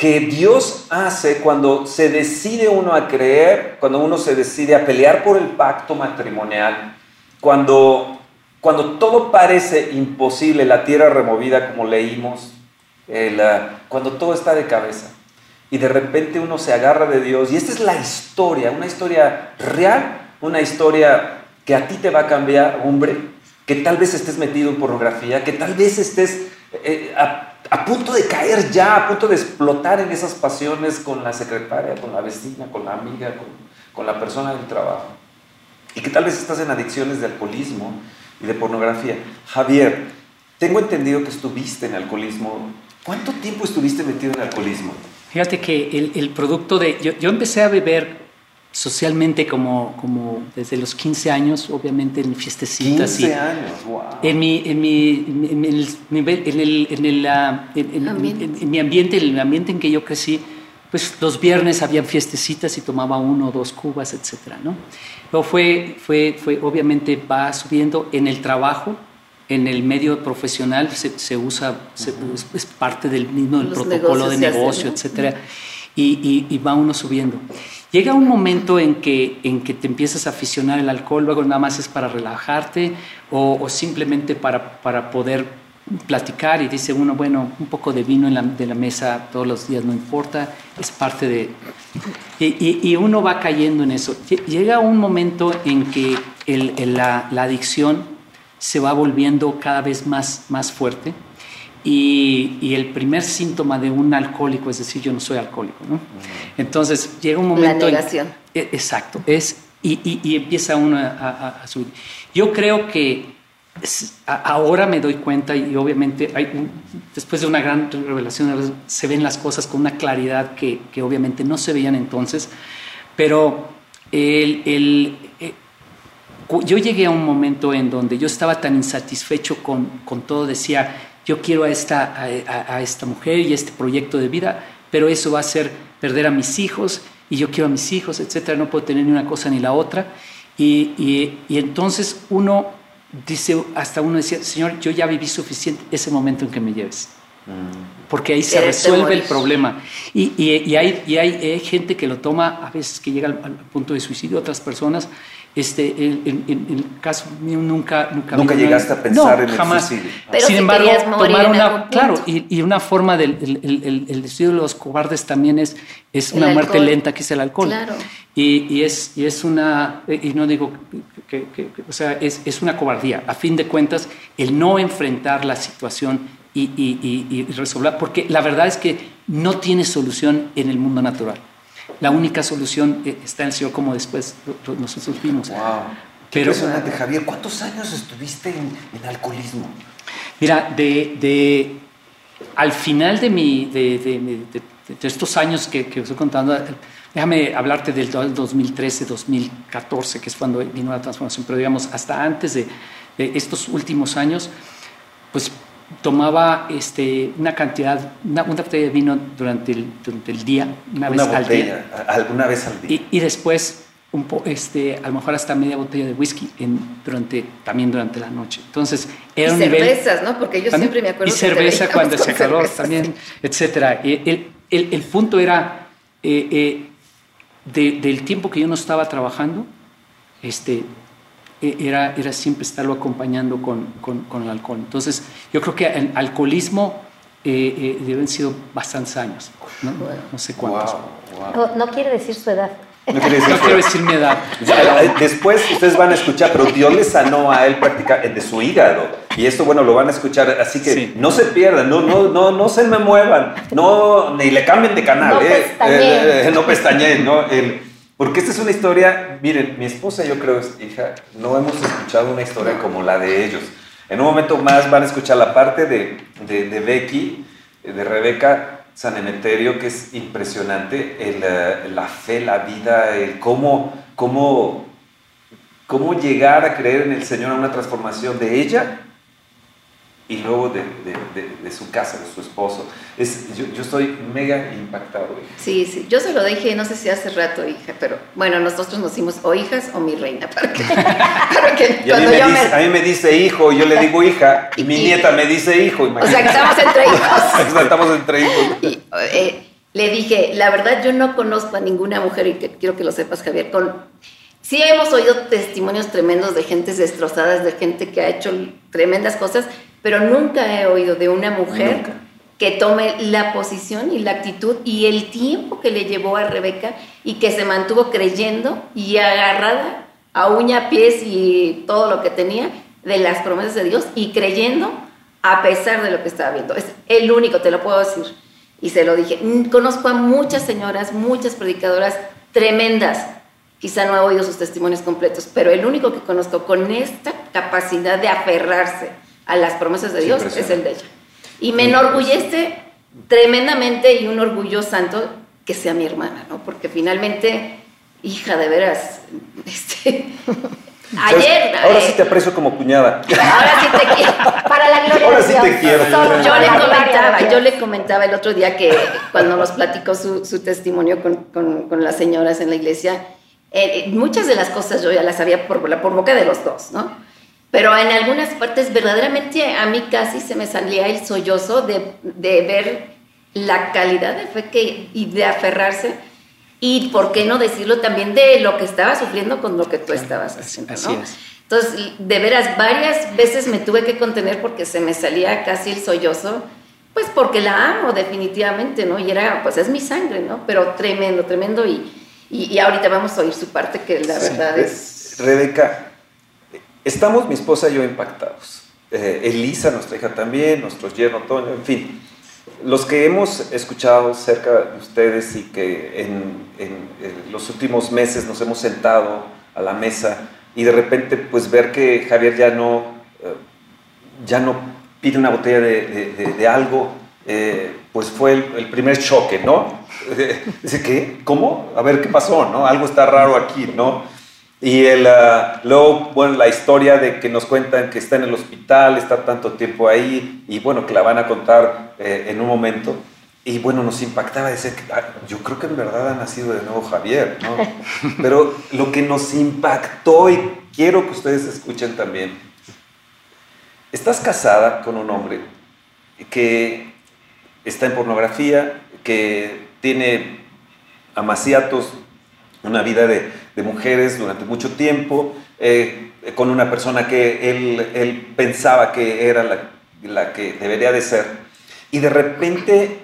que Dios hace cuando se decide uno a creer, cuando uno se decide a pelear por el pacto matrimonial, cuando, cuando todo parece imposible, la tierra removida como leímos, cuando todo está de cabeza. Y de repente uno se agarra de Dios. Y esta es la historia, una historia real, una historia que a ti te va a cambiar, hombre, que tal vez estés metido en pornografía, que tal vez estés eh, a punto de caer ya, a punto de explotar en esas pasiones con la secretaria, con la vecina, con la amiga, con, la persona del trabajo. Y que tal vez estás en adicciones de alcoholismo y de pornografía. Javier, tengo entendido que estuviste en alcoholismo. ¿Cuánto tiempo estuviste metido en alcoholismo? Fíjate que el, producto de... Yo, yo, empecé a beber socialmente como, como desde los 15 años, obviamente en mi fiestecitas. 15 años, wow. En mi, en mi, en, el, en, el, en, el, en, ambiente. en, mi ambiente, en el ambiente en que yo crecí, pues los viernes habían fiestecitas y tomaba uno o dos cubas, etcétera, ¿no? Luego fue, fue, fue, obviamente va subiendo en el trabajo, en el medio profesional se, se usa, es, parte del mismo del protocolo de negocio, etcétera, y, y, y va uno subiendo. Llega un momento en que, en que te empiezas a aficionar el alcohol, luego nada más es para relajarte o, simplemente para, para, poder platicar y dice uno, bueno, un poco de vino en la, de la mesa todos los días no importa, es parte de... Y, y, uno va cayendo en eso. Llega un momento en que el, la, la, adicción se va volviendo cada vez más, más fuerte y, el primer síntoma de un alcohólico es decir, yo no soy alcohólico, ¿no? Entonces llega un momento... La negación. E, exacto, es, y, y, empieza uno a, subir. Yo creo que ahora me doy cuenta y obviamente hay después de una gran revelación se ven las cosas con una claridad que, que obviamente no se veían entonces, pero el, el, eh, yo llegué a un momento en donde yo estaba tan insatisfecho con, con todo, decía, yo quiero a esta, a, esta mujer y este proyecto de vida, pero eso va a ser perder a mis hijos y yo quiero a mis hijos, etcétera, no puedo tener ni una cosa ni la otra. Y, y, entonces uno dice, hasta uno decía, Señor, yo ya viví suficiente ese momento en que me lleves. Mm. Porque ahí se resuelve el problema. Y, y, hay, y hay, gente que lo toma, a veces que llega al, al punto de suicidio, otras personas este, en, el caso mío nunca... Nunca, ¿Nunca llegaste a pensar en jamás. el suicidio. Pero Sin embargo, tomar una... Claro, y, y, una forma del el, el, de los cobardes también es, es una muerte lenta, que es el alcohol. Claro. Y, y, es, y es una... Y no digo que... o sea, es, es una cobardía. A fin de cuentas, el no enfrentar la situación y, y, y, resolver... Porque la verdad es que no tiene solución en el mundo natural la única solución eh, está en el Señor, como después nosotros vimos. Wow. Qué Pero, impresionante, Javier. ¿Cuántos años estuviste en, alcoholismo? Mira, de, de al final de, mi, de, estos años que, que estoy contando, déjame hablarte del 2013, 2014, que es cuando vino la transformación, pero digamos, hasta antes de, estos últimos años, pues tomaba este, una cantidad, una, botella de vino durante el, durante el día, una, vez al día. Alguna vez al día. Y, después, un po, este, a lo mejor hasta media botella de whisky en, durante, también durante la noche. Entonces, era y cervezas, ¿no? Porque yo siempre me acuerdo. Y cerveza cuando se calor también, etcétera. El, el, el, punto era, eh, eh, del tiempo que yo no estaba trabajando, este, e, era, era siempre estarlo acompañando con, con, el alcohol. Entonces, yo creo que el alcoholismo eh, eh, deben sido bastantes años, no, no sé cuántos. No, quiere decir su edad. No, quiero decir mi edad. Eh, después ustedes van a escuchar, pero Dios le sanó a él prácticamente de su hígado. Y esto, bueno, lo van a escuchar. Así que no se pierdan, no, no, no, no se me muevan, no, ni le cambien de canal. No eh, no pestañeen, ¿no? El, porque esta es una historia, miren, mi esposa yo creo, hija, no hemos escuchado una historia como la de ellos. En un momento más van a escuchar la parte de, de, Becky, de Rebeca San Emeterio, que es impresionante, el, eh, la fe, la vida, el cómo, cómo, cómo llegar a creer en el Señor a una transformación de ella y luego de, de, de, su casa, de su esposo. Es, yo, yo, estoy mega impactado, hija. Sí, sí, yo se lo dije, no sé si hace rato, hija, pero bueno, nosotros nos hicimos o hijas o mi reina, para que, para que a, mí me dice, a mí me dice hijo, yo le digo hija, y mi nieta me dice hijo. O sea, que estamos entre hijos. estamos entre hijos. Y, eh, le dije, la verdad yo no conozco a ninguna mujer, y que, quiero que lo sepas, Javier, con Sí hemos oído testimonios tremendos de gentes destrozadas, de gente que ha hecho tremendas cosas, pero nunca he oído de una mujer que tome la posición y la actitud y el tiempo que le llevó a Rebeca y que se mantuvo creyendo y agarrada a uña, pies y todo lo que tenía de las promesas de Dios y creyendo a pesar de lo que estaba viendo. Es el único, te lo puedo decir. Y se lo dije. Mm, conozco a muchas señoras, muchas predicadoras tremendas. Quizá no he oído sus testimonios completos, pero el único que conozco con esta capacidad de aferrarse a las promesas de Dios es el de ella. Y me enorgullece tremendamente y un orgullo santo que sea mi hermana, ¿no? Porque finalmente, hija de veras, este, ayer... Ahora sí te aprecio como cuñada. Ahora sí te quiero. Para la gloria Ahora sí te quiero. Yo le comentaba, yo le comentaba el otro día que cuando nos platicó su, su testimonio con, con, con, las señoras en la iglesia, eh, muchas de las cosas yo ya las sabía por, por boca de los dos, ¿no? Pero en algunas partes verdaderamente a mí casi se me salía el sollozo de, de ver la calidad de fe que, y de aferrarse y, ¿por qué no decirlo también de lo que estaba sufriendo con lo que tú estabas haciendo? Así es. Entonces, de veras, varias veces me tuve que contener porque se me salía casi el sollozo, pues porque la amo definitivamente, ¿no? Y era, pues es mi sangre, ¿no? Pero tremendo, tremendo. Y, y, ahorita vamos a oír su parte que la verdad es... Rebeca, Estamos mi esposa y yo impactados. Eh, Elisa, nuestra hija también, nuestro yerno Toño, en fin. Los que hemos escuchado cerca de ustedes y que en, los últimos meses nos hemos sentado a la mesa y de repente pues ver que Javier ya no, eh, ya no pide una botella de, algo, eh, pues fue el, primer choque, ¿no? Dice, ¿qué? ¿Cómo? A ver, ¿qué pasó? ¿no? Algo está raro aquí, ¿no? Y el, ah, luego, bueno, la historia de que nos cuentan que está en el hospital, está tanto tiempo ahí, y bueno, que la van a contar eh, en un momento. Y bueno, nos impactaba decir ah, yo creo que en verdad ha nacido de nuevo Javier, ¿no? Pero lo que nos impactó, y quiero que ustedes escuchen también, estás casada con un hombre que está en pornografía, que tiene amaciatos, una vida de de mujeres durante mucho tiempo, eh, con una persona que él, él pensaba que era la, la, que debería de ser. Y de repente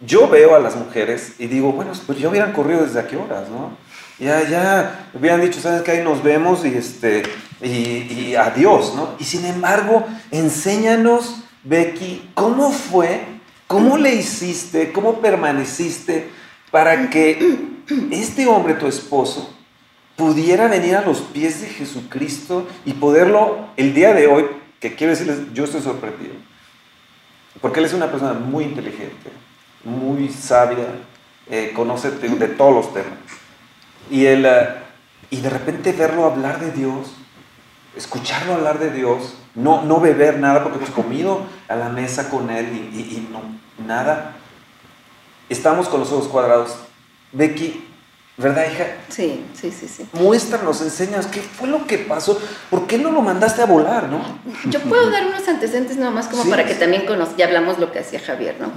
yo veo a las mujeres y digo, bueno, pues ya hubieran corrido desde a qué horas, ¿no? Ya, ya, hubieran dicho, ¿sabes qué? Ahí nos vemos y, este, y, y adiós, ¿no? Y sin embargo, enséñanos, Becky, ¿cómo fue? ¿Cómo le hiciste? ¿Cómo permaneciste para que este hombre, tu esposo, pudiera venir a los pies de Jesucristo y poderlo el día de hoy, que quiero decirles, yo estoy sorprendido. porque él es una persona muy inteligente, muy sabia, eh, conoce de, todos los temas. Y, eh, y de repente verlo hablar de Dios, escucharlo hablar de Dios, no, no beber nada porque hemos comido a la mesa con él y, y nada. Estamos con los ojos cuadrados. Becky, ¿verdad, hija? Sí, sí, sí, sí. Muéstranos, enseñas qué fue lo que pasó. ¿Por qué no lo mandaste a volar, no? Yo puedo dar unos antecedentes nada más como para que también conozca, ya hablamos lo que hacía Javier, ¿no?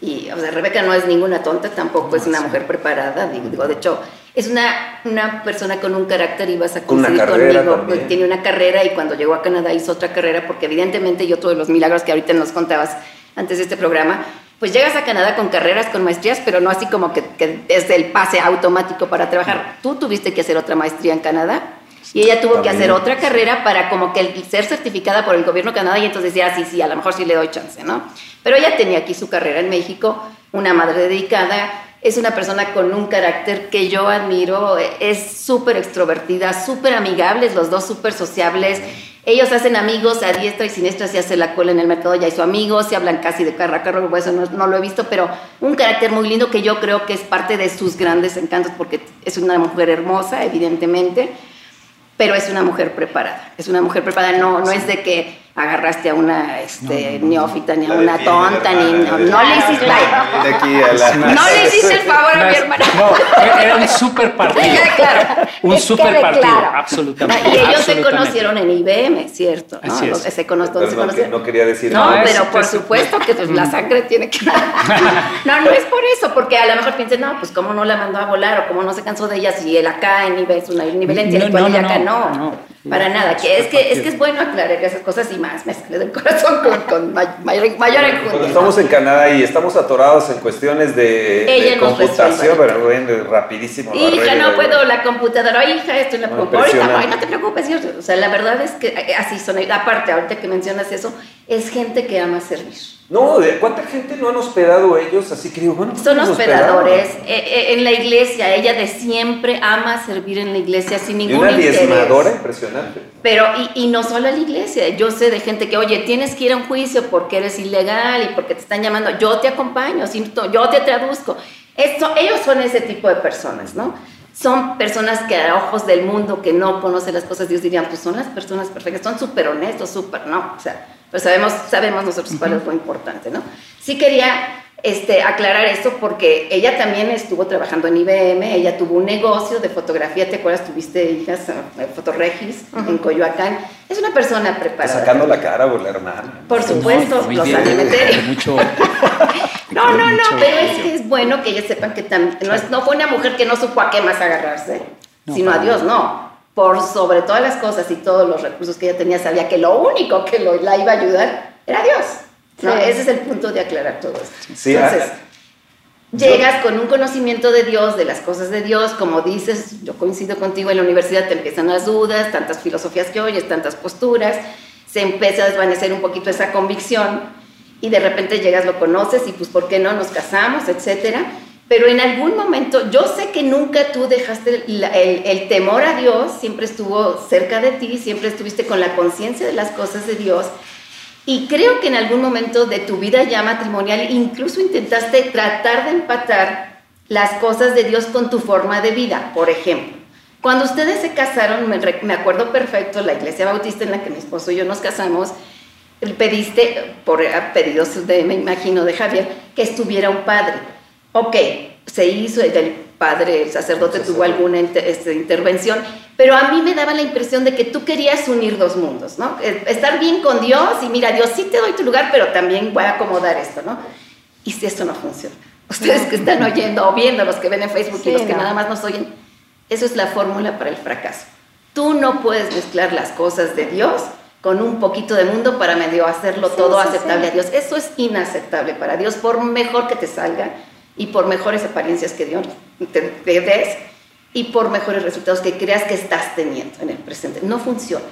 Y, o sea, Rebeca no es ninguna tonta, tampoco es una mujer preparada, digo, de hecho, es una, una persona con un carácter y vas a coincidir conmigo, pues, tiene una carrera y cuando llegó a Canadá hizo otra carrera, porque evidentemente yo todos los milagros que ahorita nos contabas antes de este programa, pues llegas a Canadá con carreras, con maestrías, pero no así como que, que es el pase automático para trabajar. Tú tuviste que hacer otra maestría en Canadá y ella tuvo que hacer otra carrera para como que ser certificada por el gobierno de Canadá y entonces decía, ah, sí, sí, a lo mejor sí le doy chance, ¿no? Pero ella tenía aquí su carrera en México, una madre dedicada, es una persona con un carácter que yo admiro, es súper extrovertida, súper amigables, los dos súper sociables. Ellos hacen amigos a diestra y siniestra, se hace la cola en el mercado, ya hizo amigos, se hablan casi de carro a carro, eso no, no, lo he visto, pero un carácter muy lindo que yo creo que es parte de sus grandes encantos, porque es una mujer hermosa, evidentemente, pero es una mujer preparada. Es una mujer preparada, no, no es de que agarraste a una este, neófita ni a una tonta, ni no, no le hiciste no le hiciste el favor a mi hermana. No, era un super partido. claro. Un super partido, absolutamente. Y ellos se conocieron en IBM, ¿cierto? ¿no? Así es. Se conoce, se conocieron. No quería decir No, pero por supuesto que pues, la sangre tiene que. no, no es por eso, porque a lo mejor piensen, no, pues cómo no la mandó a volar o cómo no se cansó de ella si él acá en IBM es una nivelencia, no, y acá no. Para nada, que es que, es que es bueno aclarar esas cosas y más me sale del corazón con, mayor, mayor enjundia. Estamos en Canadá y estamos atorados en cuestiones de, computación, pero bueno, rapidísimo. Hija, no puedo, la computadora, hija, esto es la computadora, no te preocupes, o sea, la verdad es que eh, así son, aparte, ahorita que mencionas eso, es gente que ama servir. No, ¿cuánta gente no han hospedado ellos? Así que digo, bueno. Son hospedadores. Eh, eh, en la iglesia, ella de siempre ama servir en la iglesia sin ningún y una diezmadora impresionante. Pero, y, y, no solo a la iglesia. Yo sé de gente que, oye, tienes que ir a un juicio porque eres ilegal y porque te están llamando. Yo te acompaño, yo te traduzco. Esto, ellos son ese tipo de personas, ¿no? Son personas que a ojos del mundo que no conocen las cosas, Dios dirían, pues son las personas perfectas, son súper honestos, súper, no. O sea, pero sabemos, sabemos nosotros cuál es lo importante, ¿no? Sí quería este, aclarar esto porque ella también estuvo trabajando en IBM, ella tuvo un negocio de fotografía, ¿te acuerdas? Tuviste hijas, eh, Fotoregis, en Coyoacán. Es una persona preparada. sacando la cara por la hermana. Por supuesto, los alimenté. Mucho, no, no, no, pero es que es bueno que ellos sepan que también, no, no fue una mujer que no supo a qué más agarrarse, sino a Dios, no por sobre todas las cosas y todos los recursos que ella tenía, sabía que lo único que lo, la iba a ayudar era Dios. ¿no? Ese es el punto de aclarar todo esto. Entonces, ah, llegas con un conocimiento de Dios, de las cosas de Dios, como dices, yo coincido contigo, en la universidad te empiezan las dudas, tantas filosofías que oyes, tantas posturas, se empieza a desvanecer un poquito esa convicción y de repente llegas, lo conoces y pues, ¿por qué no nos casamos, etcétera? pero en algún momento, yo sé que nunca tú dejaste el, temor a Dios, siempre estuvo cerca de ti, siempre estuviste con la conciencia de las cosas de Dios. Y creo que en algún momento de tu vida ya matrimonial incluso intentaste tratar de empatar las cosas de Dios con tu forma de vida. Por ejemplo, cuando ustedes se casaron, me, acuerdo perfecto, la iglesia bautista en la que mi esposo y yo nos casamos, pediste, por pedidos de, me imagino, de Javier, que estuviera un padre ok, se hizo, el padre, el sacerdote tuvo alguna este, intervención, pero a mí me daba la impresión de que tú querías unir dos mundos, ¿no? Eh, estar bien con Dios y mira, Dios sí te doy tu lugar, pero también voy a acomodar esto, ¿no? Y si esto no funciona, ustedes que están oyendo o viendo, los que ven en Facebook y los que nada más nos oyen, eso es la fórmula para el fracaso. Tú no puedes mezclar las cosas de Dios con un poquito de mundo para medio hacerlo todo aceptable a Dios. Eso es inaceptable para Dios, por mejor que te salga, y por mejores apariencias que Dios te, des y por mejores resultados que creas que estás teniendo en el presente. No funciona.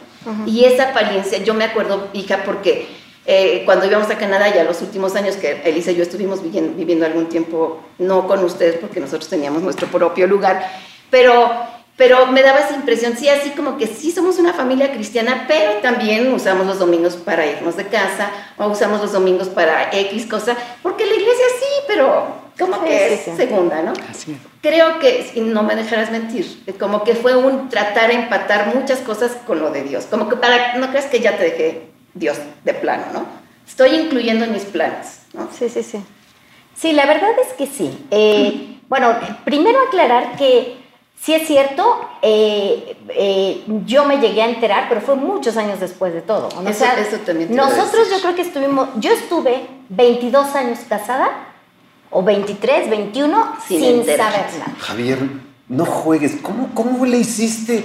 Y esa apariencia, yo me acuerdo, hija, porque eh, cuando íbamos a Canadá, ya los últimos años que Elisa y yo estuvimos viviendo, viviendo algún tiempo, no con ustedes, porque nosotros teníamos nuestro propio lugar, pero pero me daba esa impresión, sí, así como que sí somos una familia cristiana, pero también usamos los domingos para irnos de casa, o usamos los domingos para X cosa, porque la iglesia sí, pero como que es segunda, ¿no? Así. Creo que, y no me dejarás mentir, como que fue un tratar de empatar muchas cosas con lo de Dios, como que para, no crees que ya te dejé Dios de plano, ¿no? Estoy incluyendo en mis planes, ¿no? Sí, sí, sí. Sí, la verdad es que sí. Eh, bueno, primero aclarar que Sí es cierto, eh, eh, yo me llegué a enterar, pero fue muchos años después de todo. eso, eso también nosotros yo creo que estuvimos, yo estuve 22 años casada, o 23, 21, sin, saber nada. Javier, no juegues, ¿cómo, cómo le hiciste?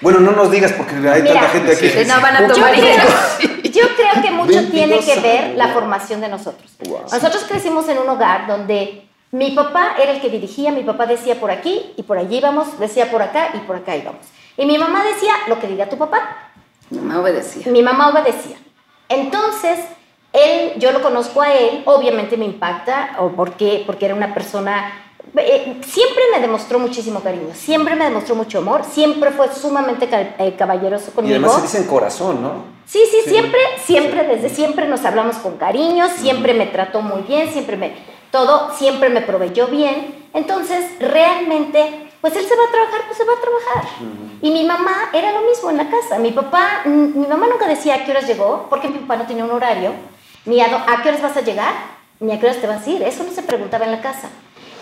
Bueno, no nos digas porque hay tanta gente aquí. Sí, no van a tomar yo, creo, yo creo que mucho tiene que ver la formación de nosotros. Nosotros crecimos en un hogar donde mi papá era el que dirigía, mi papá decía por aquí y por allí íbamos, decía por acá y por acá íbamos. Y mi mamá decía lo que diga tu papá. Mi mamá obedecía. Mi mamá obedecía. Entonces, él, yo lo conozco a él, obviamente me impacta, o porque, porque era una persona, eh, siempre me demostró muchísimo cariño, siempre me demostró mucho amor, siempre fue sumamente eh, caballeroso conmigo. Y además se dice en corazón, ¿no? Sí, sí, siempre, siempre, desde siempre nos hablamos con cariño, siempre me trató muy bien, siempre me todo siempre me proveyó bien. Entonces, realmente, pues él se va a trabajar, pues se va a trabajar. Y mi mamá era lo mismo en la casa. Mi papá, mi mamá nunca decía a qué horas llegó, porque mi papá no tenía un horario, ni a, a qué horas vas a llegar, ni a qué horas te vas a ir. Eso no se preguntaba en la casa.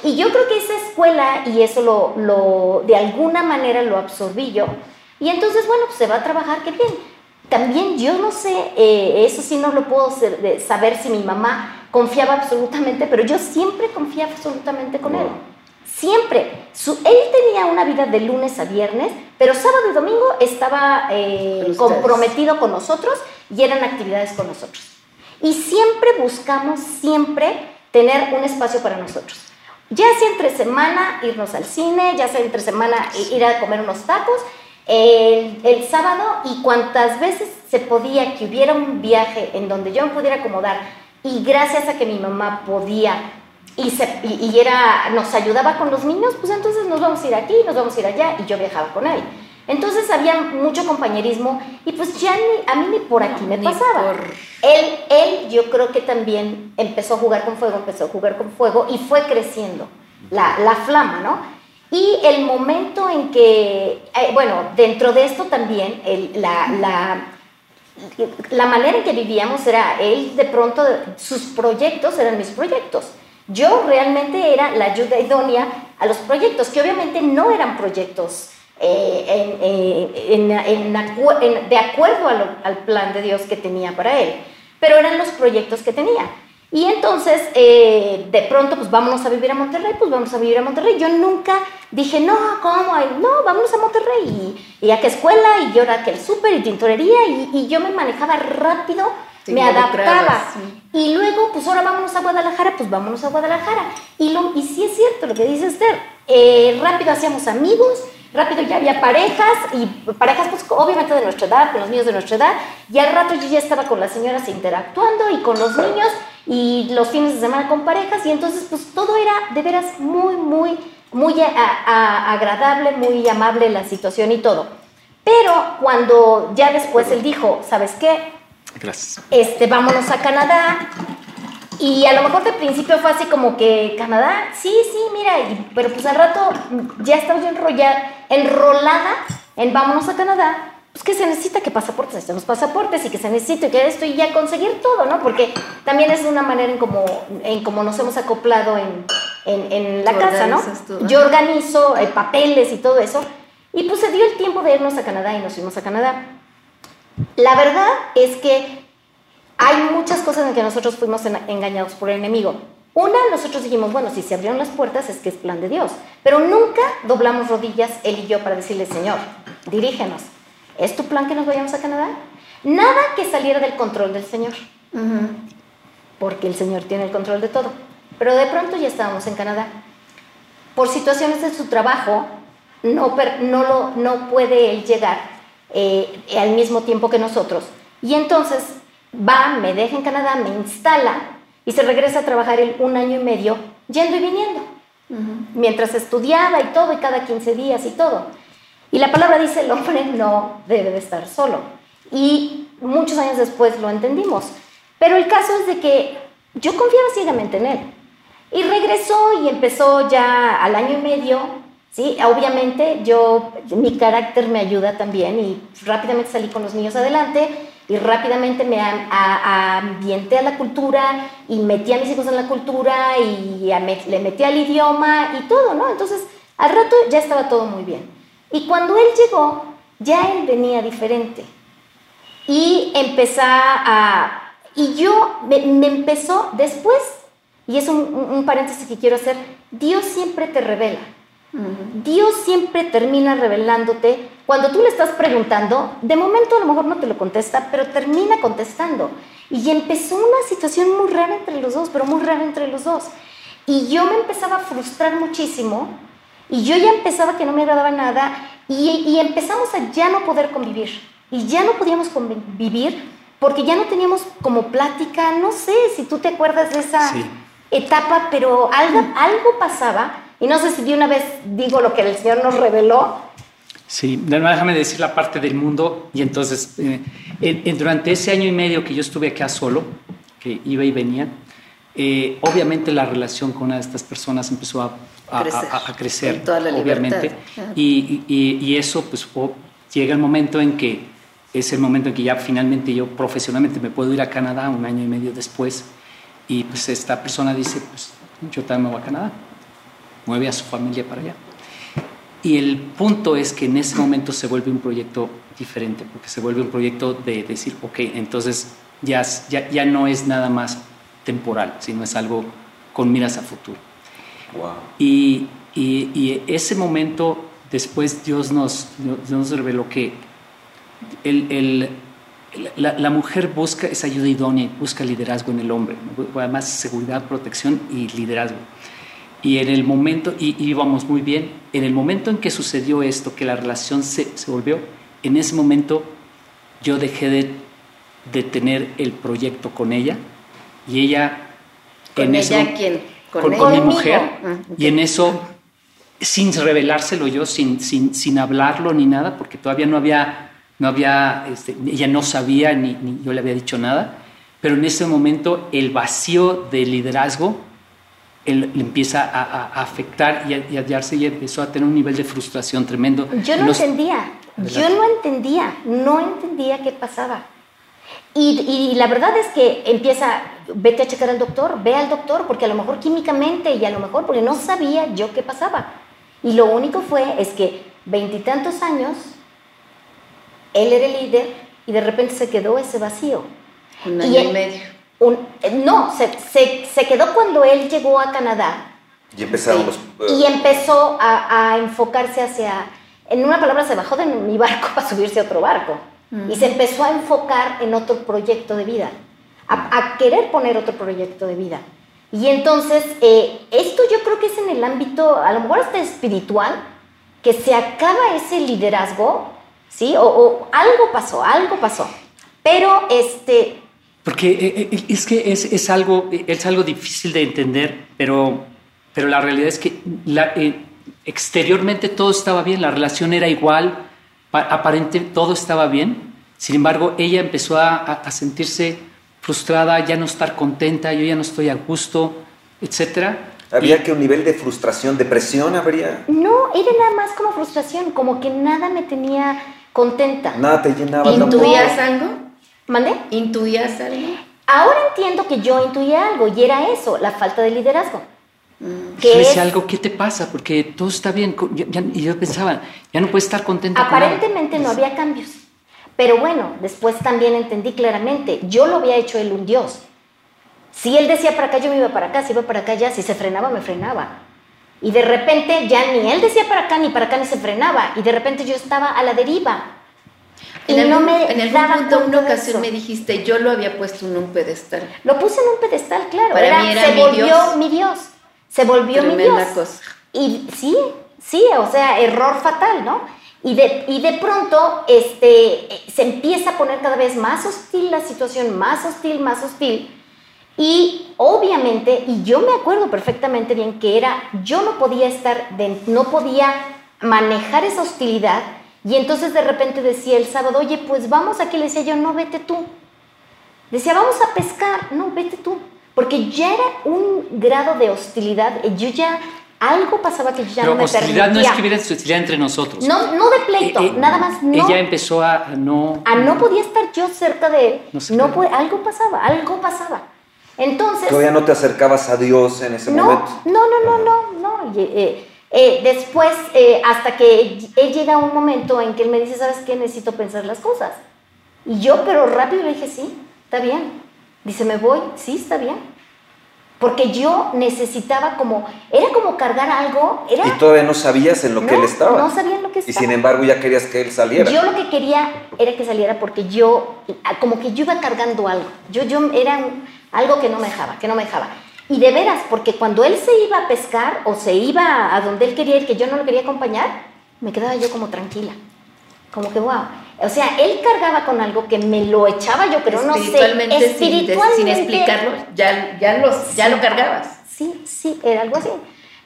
Y yo creo que esa escuela y eso lo, lo de alguna manera lo absorbí yo. Y entonces, bueno, pues se va a trabajar, qué bien. También yo no sé, eh, eso sí no lo puedo saber si mi mamá confiaba absolutamente, pero yo siempre confiaba absolutamente con él. Siempre. Su, él tenía una vida de lunes a viernes, pero sábado y domingo estaba eh, comprometido con nosotros y eran actividades con nosotros. Y siempre buscamos, siempre tener un espacio para nosotros. Ya sea entre semana irnos al cine, ya sea entre semana ir a comer unos tacos, el, el, sábado y cuantas veces se podía que hubiera un viaje en donde yo me pudiera acomodar y gracias a que mi mamá podía y, se, y, era, nos ayudaba con los niños, pues entonces nos vamos a ir aquí, nos vamos a ir allá y yo viajaba con él. Entonces había mucho compañerismo y pues ya ni, a mí ni por aquí me pasaba. Él, él yo creo que también empezó a jugar con fuego, empezó a jugar con fuego y fue creciendo la, la flama, ¿no? Y el momento en que, eh, bueno, dentro de esto también el, la, la la manera en que vivíamos era, él de pronto, sus proyectos eran mis proyectos. Yo realmente era la ayuda idónea a los proyectos, que obviamente no eran proyectos eh, de acuerdo al plan de Dios que tenía para él, pero eran los proyectos que tenía. Y entonces, eh, de pronto, pues vámonos a vivir a Monterrey, pues vamos a vivir a Monterrey. Yo nunca dije, no, ¿cómo? No, vámonos a Monterrey. Y, a qué escuela, y yo era que el súper y tintorería, y, yo me manejaba rápido, me adaptaba. Y luego, pues ahora vámonos a Guadalajara, pues vámonos a Guadalajara. Y, lo, y sí es cierto lo que dice Esther, eh, rápido hacíamos amigos, rápido ya había parejas, y parejas pues obviamente de nuestra edad, con los niños de nuestra edad, y al rato yo ya estaba con las señoras interactuando y con los niños, y los fines de semana con parejas y entonces pues todo era de veras muy, muy, muy agradable, muy amable la situación y todo. Pero cuando ya después él dijo, ¿sabes qué? Gracias. Este, vámonos a Canadá. Y a lo mejor de principio fue así como que, Canadá, sí, sí, mira, pero pues al rato ya estaba yo enrollada, enrolada en vámonos a Canadá pues que se necesita que pasaportes, necesitamos pasaportes y que se necesita que esto y ya conseguir todo, ¿no? Porque también es una manera en como, en como nos hemos acoplado en, en, en la casa, ¿no? Yo organizo eh, papeles y todo eso. Y pues se dio el tiempo de irnos a Canadá y nos fuimos a Canadá. La verdad es que hay muchas cosas en que nosotros fuimos engañados por el enemigo. Una, nosotros dijimos, bueno, si se abrieron las puertas es que es plan de Dios. Pero nunca doblamos rodillas él y yo para decirle, Señor, dirígenos ¿Es tu plan que nos vayamos a Canadá? Nada que saliera del control del Señor. Porque el Señor tiene el control de todo. Pero de pronto ya estábamos en Canadá. Por situaciones de su trabajo, no, no, lo, no puede él llegar eh, al mismo tiempo que nosotros. Y entonces va, me deja en Canadá, me instala y se regresa a trabajar el un año y medio yendo y viniendo. Mientras estudiaba y todo, y cada 15 días y todo. Y la palabra dice, el hombre no debe de estar solo. Y muchos años después lo entendimos. Pero el caso es de que yo confiaba ciegamente en él. Y regresó y empezó ya al año y medio, ¿sí? Obviamente yo, mi carácter me ayuda también y rápidamente salí con los niños adelante y rápidamente me ambienté a la cultura y metí a mis hijos en la cultura y le metí al idioma y todo, ¿no? Entonces, al rato ya estaba todo muy bien. Y cuando él llegó, ya él venía diferente. Y empezó a... Y yo, me, empezó después, y es un, paréntesis que quiero hacer, Dios siempre te revela. Dios siempre termina revelándote. Cuando tú le estás preguntando, de momento a lo mejor no te lo contesta, pero termina contestando. Y empezó una situación muy rara entre los dos, pero muy rara entre los dos. Y yo me empezaba a frustrar muchísimo y yo ya empezaba que no me agradaba nada y, empezamos a ya no poder convivir. Y ya no podíamos convivir porque ya no teníamos como plática, no sé si tú te acuerdas de esa etapa, pero algo, algo pasaba. Y no sé si de una vez digo lo que el Señor nos reveló. Sí, déjame decir la parte del mundo. Y entonces, eh, durante ese año y medio que yo estuve acá solo, que iba y venía, eh, obviamente la relación con una de estas personas empezó a a crecer, obviamente. Y, y, eso, pues, llega el momento en que es el momento en que ya finalmente yo profesionalmente me puedo ir a Canadá un año y medio después. Y pues esta persona dice, pues yo también me voy a Canadá. Mueve a su familia para allá. Y el punto es que en ese momento se vuelve un proyecto diferente, porque se vuelve un proyecto de decir, ok, entonces ya, ya, ya no es nada más temporal, sino es algo con miras a futuro. Y, y, ese momento, después Dios nos, nos reveló que el, el, la, la, mujer busca esa ayuda idónea, busca liderazgo en el hombre, además seguridad, protección y liderazgo. Y en el momento, y, íbamos muy bien, en el momento en que sucedió esto, que la relación se, se volvió, en ese momento yo dejé de, de, tener el proyecto con ella y ella... ¿Con ella quién? con, mi mujer. Ah, y en eso, sin revelárselo yo, sin, sin, sin hablarlo ni nada, porque todavía no había, no había este, ella no sabía ni, yo le había dicho nada, pero en ese momento el vacío de liderazgo él, le empieza a, afectar y a, hallarse y empezó a tener un nivel de frustración tremendo. Yo no entendía, yo no entendía, no entendía qué pasaba. Y, la verdad es que empieza, vete a checar al doctor, ve al doctor, porque a lo mejor químicamente y a lo mejor porque no sabía yo qué pasaba. Y lo único fue es que veintitantos años, él era el líder y de repente se quedó ese vacío. Un año y, medio. no, se, se, quedó cuando él llegó a Canadá. Y empezaron Y empezó a, a enfocarse hacia, en una palabra, se bajó de mi barco para subirse a otro barco. Y se empezó a enfocar en otro proyecto de vida, a, querer poner otro proyecto de vida. Y entonces, eh, esto yo creo que es en el ámbito, a lo mejor hasta espiritual, que se acaba ese liderazgo, ¿sí? O, algo pasó, algo pasó. Pero este... Porque eh, eh, es que es, es, algo, es algo difícil de entender, pero, pero la realidad es que la, exteriormente todo estaba bien, la relación era igual, aparente todo estaba bien, sin embargo ella empezó a, sentirse frustrada, ya no estar contenta, yo ya no estoy a gusto, etc. ¿Había que un nivel de frustración, depresión habría? No, era nada más como frustración, como que nada me tenía contenta. Nada te llenaba. ¿Intuías algo? ¿Mande? ¿Intuías algo? Ahora entiendo que yo intuía algo y era eso, la falta de liderazgo. Mm. ¿Qué es? algo, ¿qué te pasa? Porque todo está bien. y yo pensaba, ya no puedes estar contenta. Aparentemente no había cambios. Pero bueno, después también entendí claramente, yo lo había hecho él un Dios. Si él decía para acá, yo me iba para acá, si iba para acá, ya, si se frenaba, me frenaba. Y de repente ya ni él decía para acá, ni para acá, ni se frenaba. Y de repente yo estaba a la deriva. Y en no me en algún punto, una ocasión me dijiste, yo lo había puesto en un pedestal. Lo puse en un pedestal, claro. Para mí era se volvió mi Dios se volvió mi Dios. Cosa. Y sí, sí, o sea, error fatal, ¿no? Y de, y de pronto este, se empieza a poner cada vez más hostil la situación, más hostil, más hostil. Y obviamente, y yo me acuerdo perfectamente bien que era, yo no podía estar, no podía manejar esa hostilidad Y entonces de repente decía el sábado, oye, pues vamos aquí. Le decía yo, no, vete tú. Decía, vamos a pescar. No, vete tú. Porque ya era un grado de hostilidad. Yo ya, algo pasaba que ya no me hostilidad no es que hubiera hostilidad entre nosotros. No, no de pleito, eh, eh, nada más no. Ella empezó a no... A no podía estar yo cerca de él. No, puede, algo pasaba, algo pasaba. Entonces... Todavía no te acercabas a Dios en ese momento. No, no, no, no, no. Eh, eh, después, eh, hasta que él llega a un momento en que él me dice, ¿sabes qué? Necesito pensar las cosas. Y yo, pero rápido le dije, sí, está bien. Dice, ¿me voy? Sí, está bien. Porque yo necesitaba como, era como cargar algo. Era, y todavía no sabías en lo que él estaba. No sabía en lo que estaba. Y sin embargo ya querías que él saliera. Yo lo que quería era que saliera porque yo, como que yo iba cargando algo. Yo, yo era algo que no me dejaba, que no me dejaba. Y de veras, porque cuando él se iba a pescar o se iba a donde él quería ir, que yo no lo quería acompañar, me quedaba yo como tranquila. Como que, wow. O sea, él cargaba con algo que me lo echaba yo, pero no sé. Espiritualmente, sin, explicarlo, ya, ya, los, ya lo cargabas. Sí, sí, era algo así.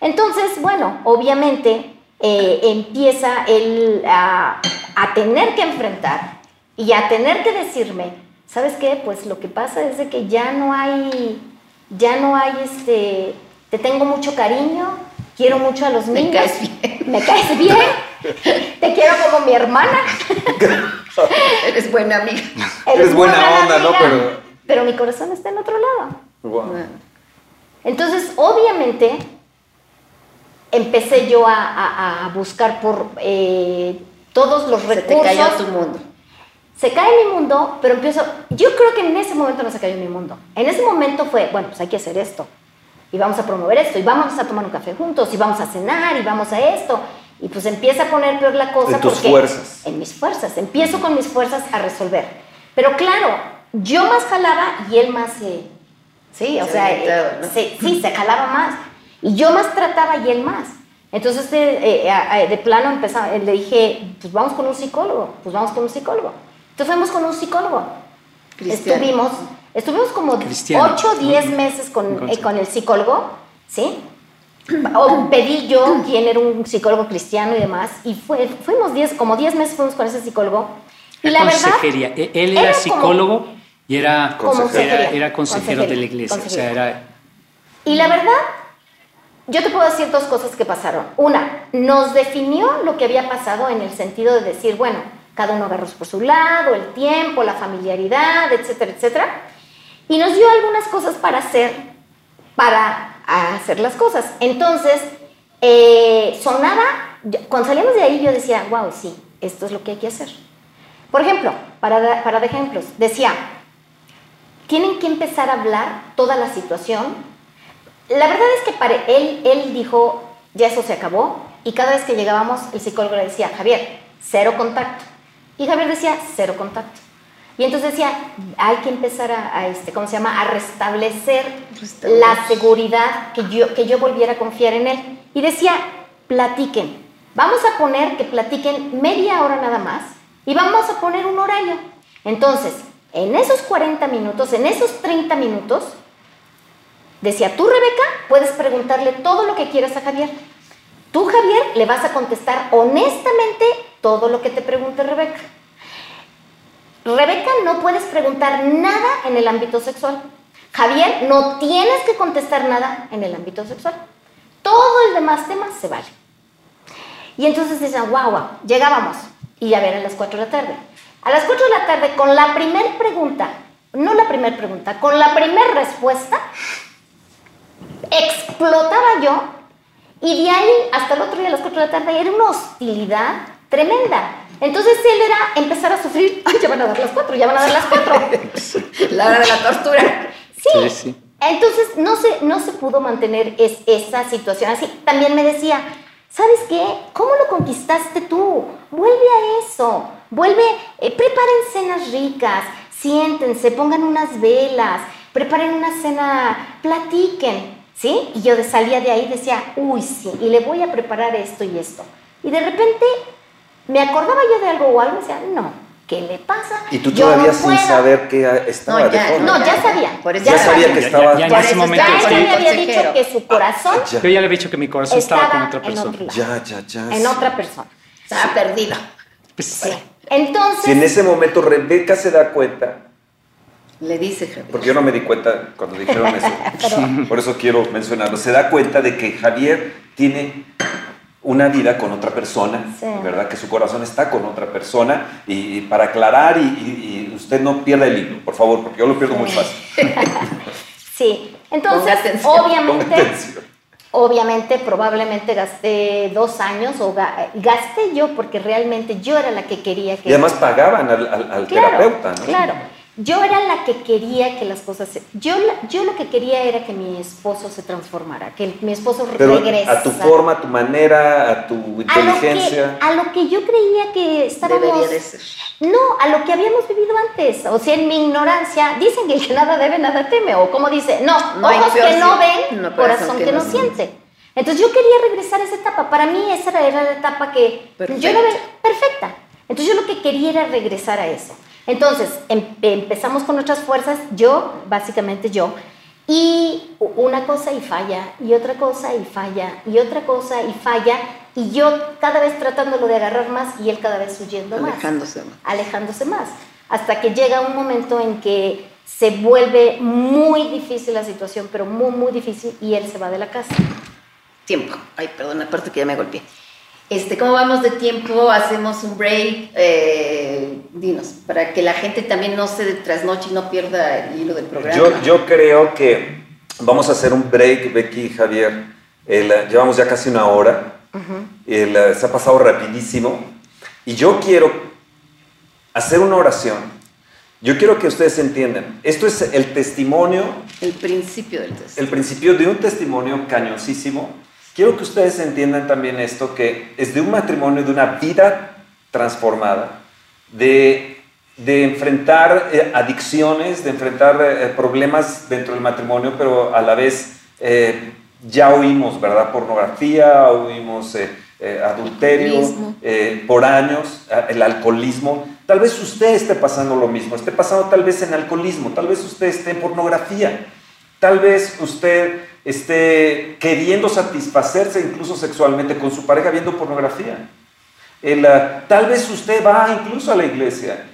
Entonces, bueno, obviamente eh, empieza él a, a tener que enfrentar y a tener que decirme, ¿sabes qué? Pues lo que pasa es de que ya no hay ya no hay este, te tengo mucho cariño, quiero mucho a los niños. Me caes bien. Me caes bien. Te quiero como mi hermana. Eres buena amiga. Eres, buena, onda, ¿no? Pero... Pero mi corazón está en otro lado. Entonces, obviamente, empecé yo a, buscar por eh, todos los recursos. Se te cayó tu mundo se cae mi mundo, pero empiezo, yo creo que en ese momento no se cayó mi mundo. En ese momento fue, bueno, pues hay que hacer esto, y vamos a promover esto, y vamos a tomar un café juntos, y vamos a cenar, y vamos a esto. Y pues empieza a poner peor la cosa. En tus fuerzas. En mis fuerzas. Empiezo con mis fuerzas a resolver. Pero claro, yo más jalaba y él más... sí, o sea, eh, sí, se jalaba más. Y yo más trataba y él más. Entonces, de, eh, de plano empezaba, le dije, pues vamos con un psicólogo, pues vamos con un psicólogo. Entonces fuimos con un psicólogo. Estuvimos, estuvimos como 8 o 10 meses con, eh, con el psicólogo, ¿sí? O pedí yo quién era un psicólogo cristiano y demás, y fue, fuimos 10, como 10 meses fuimos con ese psicólogo. Y la verdad, e, Él era, psicólogo y era, era, consejero de la iglesia. O sea, era... Y la verdad, yo te puedo decir dos cosas que pasaron. Una, nos definió lo que había pasado en el sentido de decir, bueno, cada uno agarró por su lado, el tiempo, la familiaridad, etcétera, etcétera. Y nos dio algunas cosas para hacer, para hacer las cosas. Entonces, eh, sonaba, cuando salimos de ahí yo decía, wow, sí, esto es lo que hay que hacer. Por ejemplo, para, para dar ejemplos, decía, tienen que empezar a hablar toda la situación. La verdad es que para él, él dijo, ya eso se acabó, y cada vez que llegábamos, el psicólogo le decía, Javier, cero contacto. Y Javier decía, cero contacto. Y entonces decía, hay que empezar a, este, ¿cómo se llama? A restablecer la seguridad, que yo, que yo volviera a confiar en él. Y decía, platiquen. Vamos a poner que platiquen media hora nada más y vamos a poner un horario. Entonces, en esos 40 minutos, en esos 30 minutos, decía, tú Rebeca, puedes preguntarle todo lo que quieras a Javier. Tú Javier le vas a contestar honestamente todo lo que te pregunte Rebeca. Rebeca, no puedes preguntar nada en el ámbito sexual. Javier, no tienes que contestar nada en el ámbito sexual. Todo el demás temas se vale. Y entonces decían, wow, wow, llegábamos. Y ya eran las 4 de la tarde. A las 4 de la tarde, con la primera pregunta, no la primera pregunta, con la primera respuesta, explotaba yo. Y de ahí hasta el otro día a las 4 de la tarde era una hostilidad tremenda. Entonces él era empezar a sufrir, ay, ya van a dar las cuatro, ya van a dar las cuatro. la hora de la tortura. Sí. sí, Entonces no se, no se pudo mantener es, esa situación así. También me decía, ¿sabes qué? ¿Cómo lo conquistaste tú? Vuelve a eso. Vuelve, eh, preparen cenas ricas, siéntense, pongan unas velas, preparen una cena, platiquen. ¿Sí? Y yo salía de ahí y decía, uy, sí, y le voy a preparar esto y esto. Y de repente ¿Me acordaba yo de algo o algo? decía, no, ¿qué le pasa? Y tú todavía sin saber que estaba no, ya, No, ya sabía. Por eso ya, sabía que estaba... Ya, en ese momento... Ya, me había dicho que su corazón... Yo ya le había dicho que mi corazón estaba, con otra persona. ya, ya, ya. En otra persona. Estaba perdido. Pues, sí. Entonces. Si en ese momento Rebeca se da cuenta. Le dice Javier. Porque yo no me di cuenta cuando dijeron eso. Por eso quiero mencionarlo. Se da cuenta de que Javier tiene una vida con otra persona, ¿verdad? Que su corazón está con otra persona. Y, para aclarar, y, usted no pierda el hilo, por favor, porque yo lo pierdo muy fácil. sí, entonces, obviamente, obviamente, probablemente gasté dos años, o gasté yo, porque realmente yo era la que quería que... Y además pagaban al, terapeuta, ¿no? Claro. Yo era la que quería que las cosas se, yo yo lo que quería era que mi esposo se transformara, que mi esposo Pero A tu forma, a tu manera, a tu inteligencia. A lo que, yo creía que estábamos Debería de ser. No, a lo que habíamos vivido antes. O sea, en mi ignorancia, dicen que el que nada debe, nada teme. O como dice, no, ojos que no ven, corazón que, no, siente. Entonces yo quería regresar a esa etapa. Para mí esa era la etapa que yo la veía perfecta. Entonces yo lo que quería era regresar a eso. Entonces, em, empezamos con nuestras fuerzas, yo, básicamente yo, y una cosa y falla, y otra cosa y falla, y otra cosa y falla, y yo cada vez tratándolo de agarrar más y él cada vez huyendo más. Alejándose más. Alejándose más. Hasta que llega un momento en que se vuelve muy difícil la situación, pero muy, muy difícil, y él se va de la casa. Tiempo. Ay, perdón, aparte que ya me golpeé. Este, ¿Cómo vamos de tiempo? Hacemos un break. Eh, dinos, para que la gente también no se trasnoche y no pierda el hilo del programa. Yo, yo creo que vamos a hacer un break, Becky y Javier. llevamos ya casi una hora. se ha pasado rapidísimo. Y yo quiero hacer una oración. Yo quiero que ustedes entiendan. Esto es el testimonio. El principio del testimonio. El principio de un testimonio cañosísimo Quiero que ustedes entiendan también esto, que es de un matrimonio, de una vida transformada, de, de enfrentar eh, adicciones, de enfrentar eh, problemas dentro del matrimonio, pero a la vez eh, ya oímos, ¿verdad? Pornografía, oímos adulterio por años, el alcoholismo. Tal vez usted esté pasando lo mismo, esté pasando tal vez en alcoholismo, tal vez usted esté en pornografía, tal vez usted esté queriendo satisfacerse incluso sexualmente con su pareja viendo pornografía. Ah, tal vez usted va incluso a la iglesia,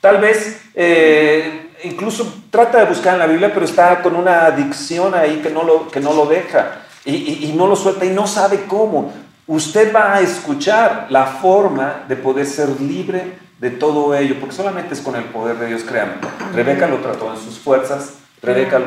tal vez eh, incluso trata de buscar en la Biblia, pero está con una adicción ahí que no lo, que no lo deja y, no lo suelta y no sabe cómo. Usted va a escuchar la forma de poder ser libre de todo ello, porque solamente es con el poder de Dios, créanme. Rebeca lo trató en sus fuerzas, Rebeca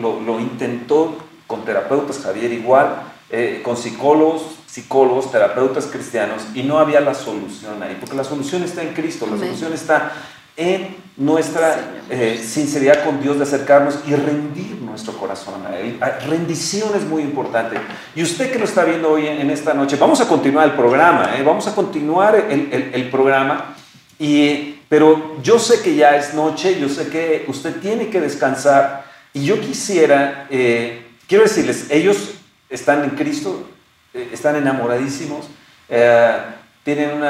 lo, lo intentó con terapeutas, Javier igual, eh, con psicólogos, psicólogos, terapeutas cristianos, y no había la solución ahí, porque la solución está en Cristo, la solución está en nuestra eh, sinceridad con Dios de acercarnos y rendir nuestro corazón a Él. Ah, rendición es muy importante. Y usted que lo está viendo hoy en, esta noche, vamos a continuar el programa, ¿eh? vamos a continuar el, el, programa, y, pero yo sé que ya es noche, yo sé que usted tiene que descansar, y yo quisiera Quiero decirles, ellos están en Cristo, eh, están enamoradísimos, eh, tienen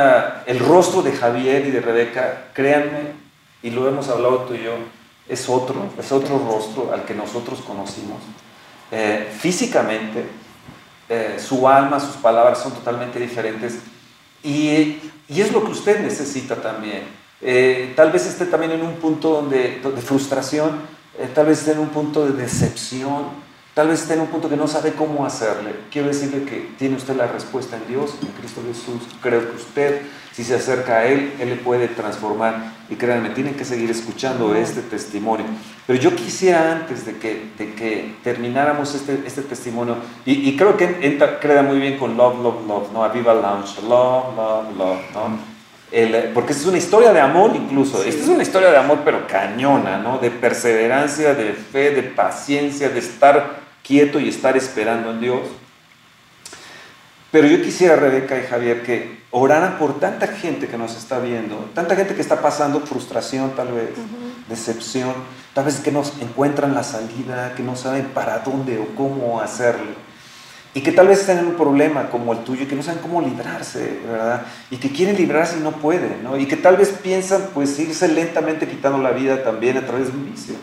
el rostro de Javier y de Rebeca, créanme, y lo hemos hablado tú y yo, es otro, es otro rostro al que nosotros conocimos. Eh, físicamente, su alma, sus palabras son totalmente diferentes y, es lo que usted necesita también. tal vez esté también en un punto donde, de frustración, tal vez esté en un punto de decepción, Tal vez esté en un punto que no sabe cómo hacerle. Quiero decirle que tiene usted la respuesta en Dios, en Cristo Jesús. Creo que usted, si se acerca a Él, Él le puede transformar. Y créanme, tienen que seguir escuchando este testimonio. Pero yo quisiera antes de que, de que termináramos este, este testimonio, y, creo que entra, queda muy bien con Love, Love, Love, ¿no? Aviva Lounge, Love, Love, Love, ¿no? porque es una historia de amor incluso. Esta es una historia de amor, pero cañona, ¿no? De perseverancia, de fe, de paciencia, de estar quieto y estar esperando en Dios. Pero yo quisiera, Rebeca y Javier, que oraran por tanta gente que nos está viendo, tanta gente que está pasando frustración tal vez, decepción, tal vez que no encuentran la salida, que no saben para dónde o cómo hacerlo. Y que tal vez estén en un problema como el tuyo y que no saben cómo librarse, ¿verdad? Y que quieren librarse y no pueden, ¿no? Y que tal vez piensan pues irse lentamente quitando la vida también a través de un vicio.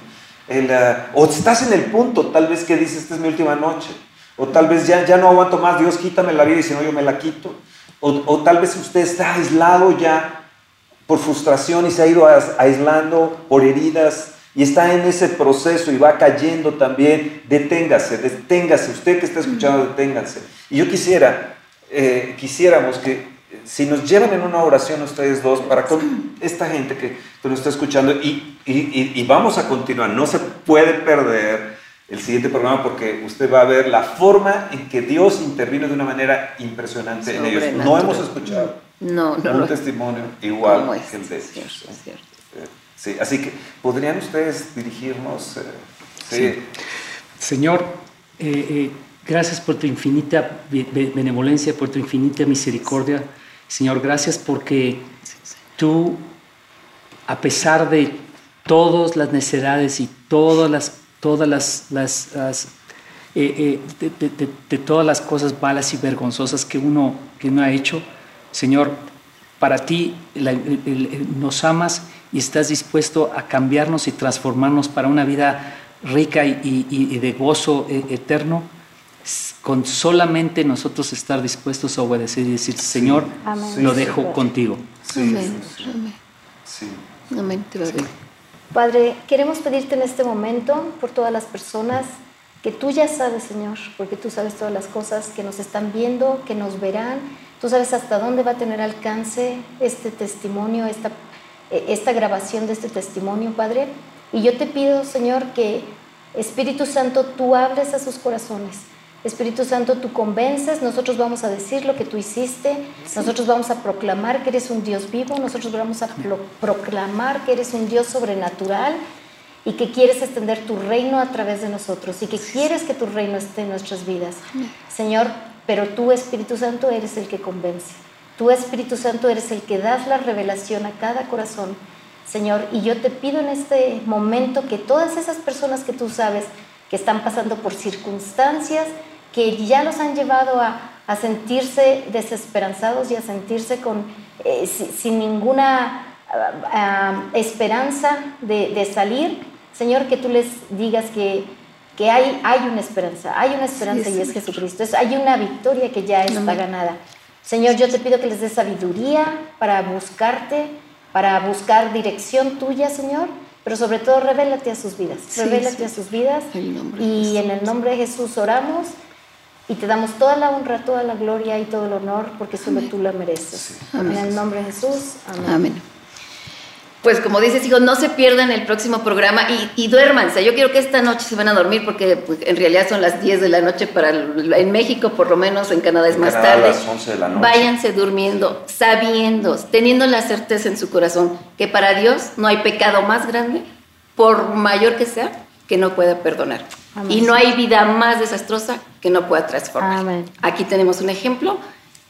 Eh, o estás en el punto, tal vez que dices, esta es mi última noche. O tal vez ya, ya no aguanto más, Dios quítame la vida y si no yo me la quito. O, tal vez usted está aislado ya por frustración y se ha ido aislando por heridas y está en ese proceso y va cayendo también, deténgase, deténgase, usted que está escuchando, deténgase. Y yo quisiera, eh, quisiéramos que si nos llevan en una oración ustedes dos para con esta gente que, nos está escuchando y, y, vamos a continuar, no se puede perder el siguiente programa porque usted va a ver la forma en que Dios intervino de una manera impresionante en ellos. No hemos escuchado no, no, un testimonio igual que el de ellos. Sí, así que podrían ustedes dirigirnos. Eh, Señor, eh, eh, gracias por tu infinita benevolencia, por tu infinita misericordia. Señor, gracias porque tú, a pesar de todas las necesidades y todas las, todas las, de, todas las cosas malas y vergonzosas que uno, que uno ha hecho, Señor, para ti nos amas y estás dispuesto a cambiarnos y transformarnos para una vida rica y, de gozo e, eterno, con solamente nosotros estar dispuestos a obedecer y decir, Señor, lo dejo contigo. Amén. Amén. Padre, queremos pedirte en este momento por todas las personas que tú ya sabes, Señor, porque tú sabes todas las cosas que nos están viendo, que nos verán. Tú sabes hasta dónde va a tener alcance este testimonio, esta eh, esta grabación de este testimonio, Padre. Y yo te pido, Señor, que Espíritu Santo, tú hables a sus corazones. Espíritu Santo, tú convences, nosotros vamos a decir lo que tú hiciste, nosotros vamos a proclamar que eres un Dios vivo, nosotros vamos a proclamar que eres un Dios sobrenatural y que quieres extender tu reino a través de nosotros y que quieres que tu reino esté en nuestras vidas. Señor, pero tú, Espíritu Santo, eres el que convence. Tú, Espíritu Santo, eres el que das la revelación a cada corazón, Señor. Y yo te pido en este momento que todas esas personas que tú sabes que están pasando por circunstancias que ya los han llevado a, sentirse desesperanzados y a sentirse con, eh, sin ninguna ah, ah, esperanza de, salir, Señor, que tú les digas que, que hay, hay una esperanza, hay una esperanza y es Jesucristo. hay una victoria que ya está ganada. Señor, yo te pido que les dé sabiduría para buscarte, para buscar dirección tuya, Señor, pero sobre todo revélate a sus vidas, revélate a sus vidas. y en el nombre de Jesús oramos y te damos toda la honra, toda la gloria y todo el honor porque solo tú la mereces. En el nombre de Jesús. Amén. Amén pues como dices, hijo, no se pierdan el próximo programa y, y duérmanse. Yo quiero que esta noche se van a dormir porque pues, en realidad son las 10 de la noche para en México, por lo menos en Canadá es más tarde. Las 11 de la noche. Váyanse durmiendo, sabiendo, teniendo la certeza en su corazón que para Dios no hay pecado más grande, por mayor que sea, que no pueda perdonar. Y no hay vida más desastrosa que no pueda transformar. Aquí tenemos un ejemplo.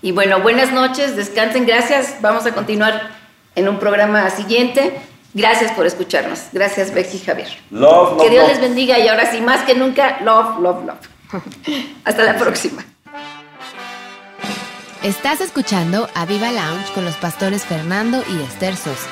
Y bueno, buenas noches, descansen, gracias. Vamos a continuar en un programa siguiente. Gracias por escucharnos. Gracias, Becky y Javier. Love, que Dios les bendiga y ahora sí, más que nunca, love, love, love. Hasta la próxima. Estás escuchando a Viva Lounge con los pastores Fernando y Esther Sosa.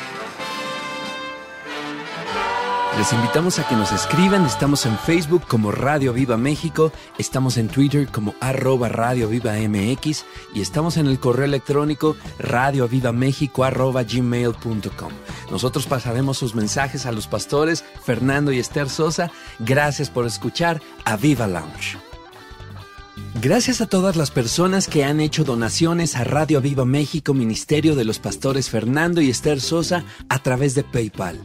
Les invitamos a que nos escriban, estamos en Facebook como Radio Viva México, estamos en Twitter como arroba Radio Viva MX y estamos en el correo electrónico radiovivamexico arroba gmail.com. Nosotros pasaremos sus mensajes a los pastores Fernando y Esther Sosa. Gracias por escuchar a Viva Lounge. Gracias a todas las personas que han hecho donaciones a Radio Viva México, Ministerio de los Pastores Fernando y Esther Sosa a través de PayPal.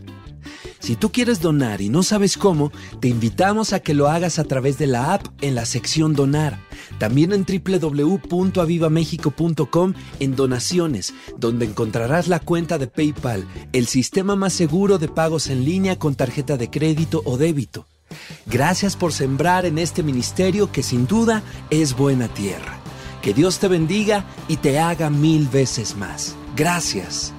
Si tú quieres donar y no sabes cómo, te invitamos a que lo hagas a través de la app en la sección Donar. También en www.avivamexico.com en Donaciones, donde encontrarás la cuenta de PayPal, el sistema más seguro de pagos en línea con tarjeta de crédito o débito. Gracias por sembrar en este ministerio que sin duda es buena tierra. Que Dios te bendiga y te haga mil veces más. Gracias.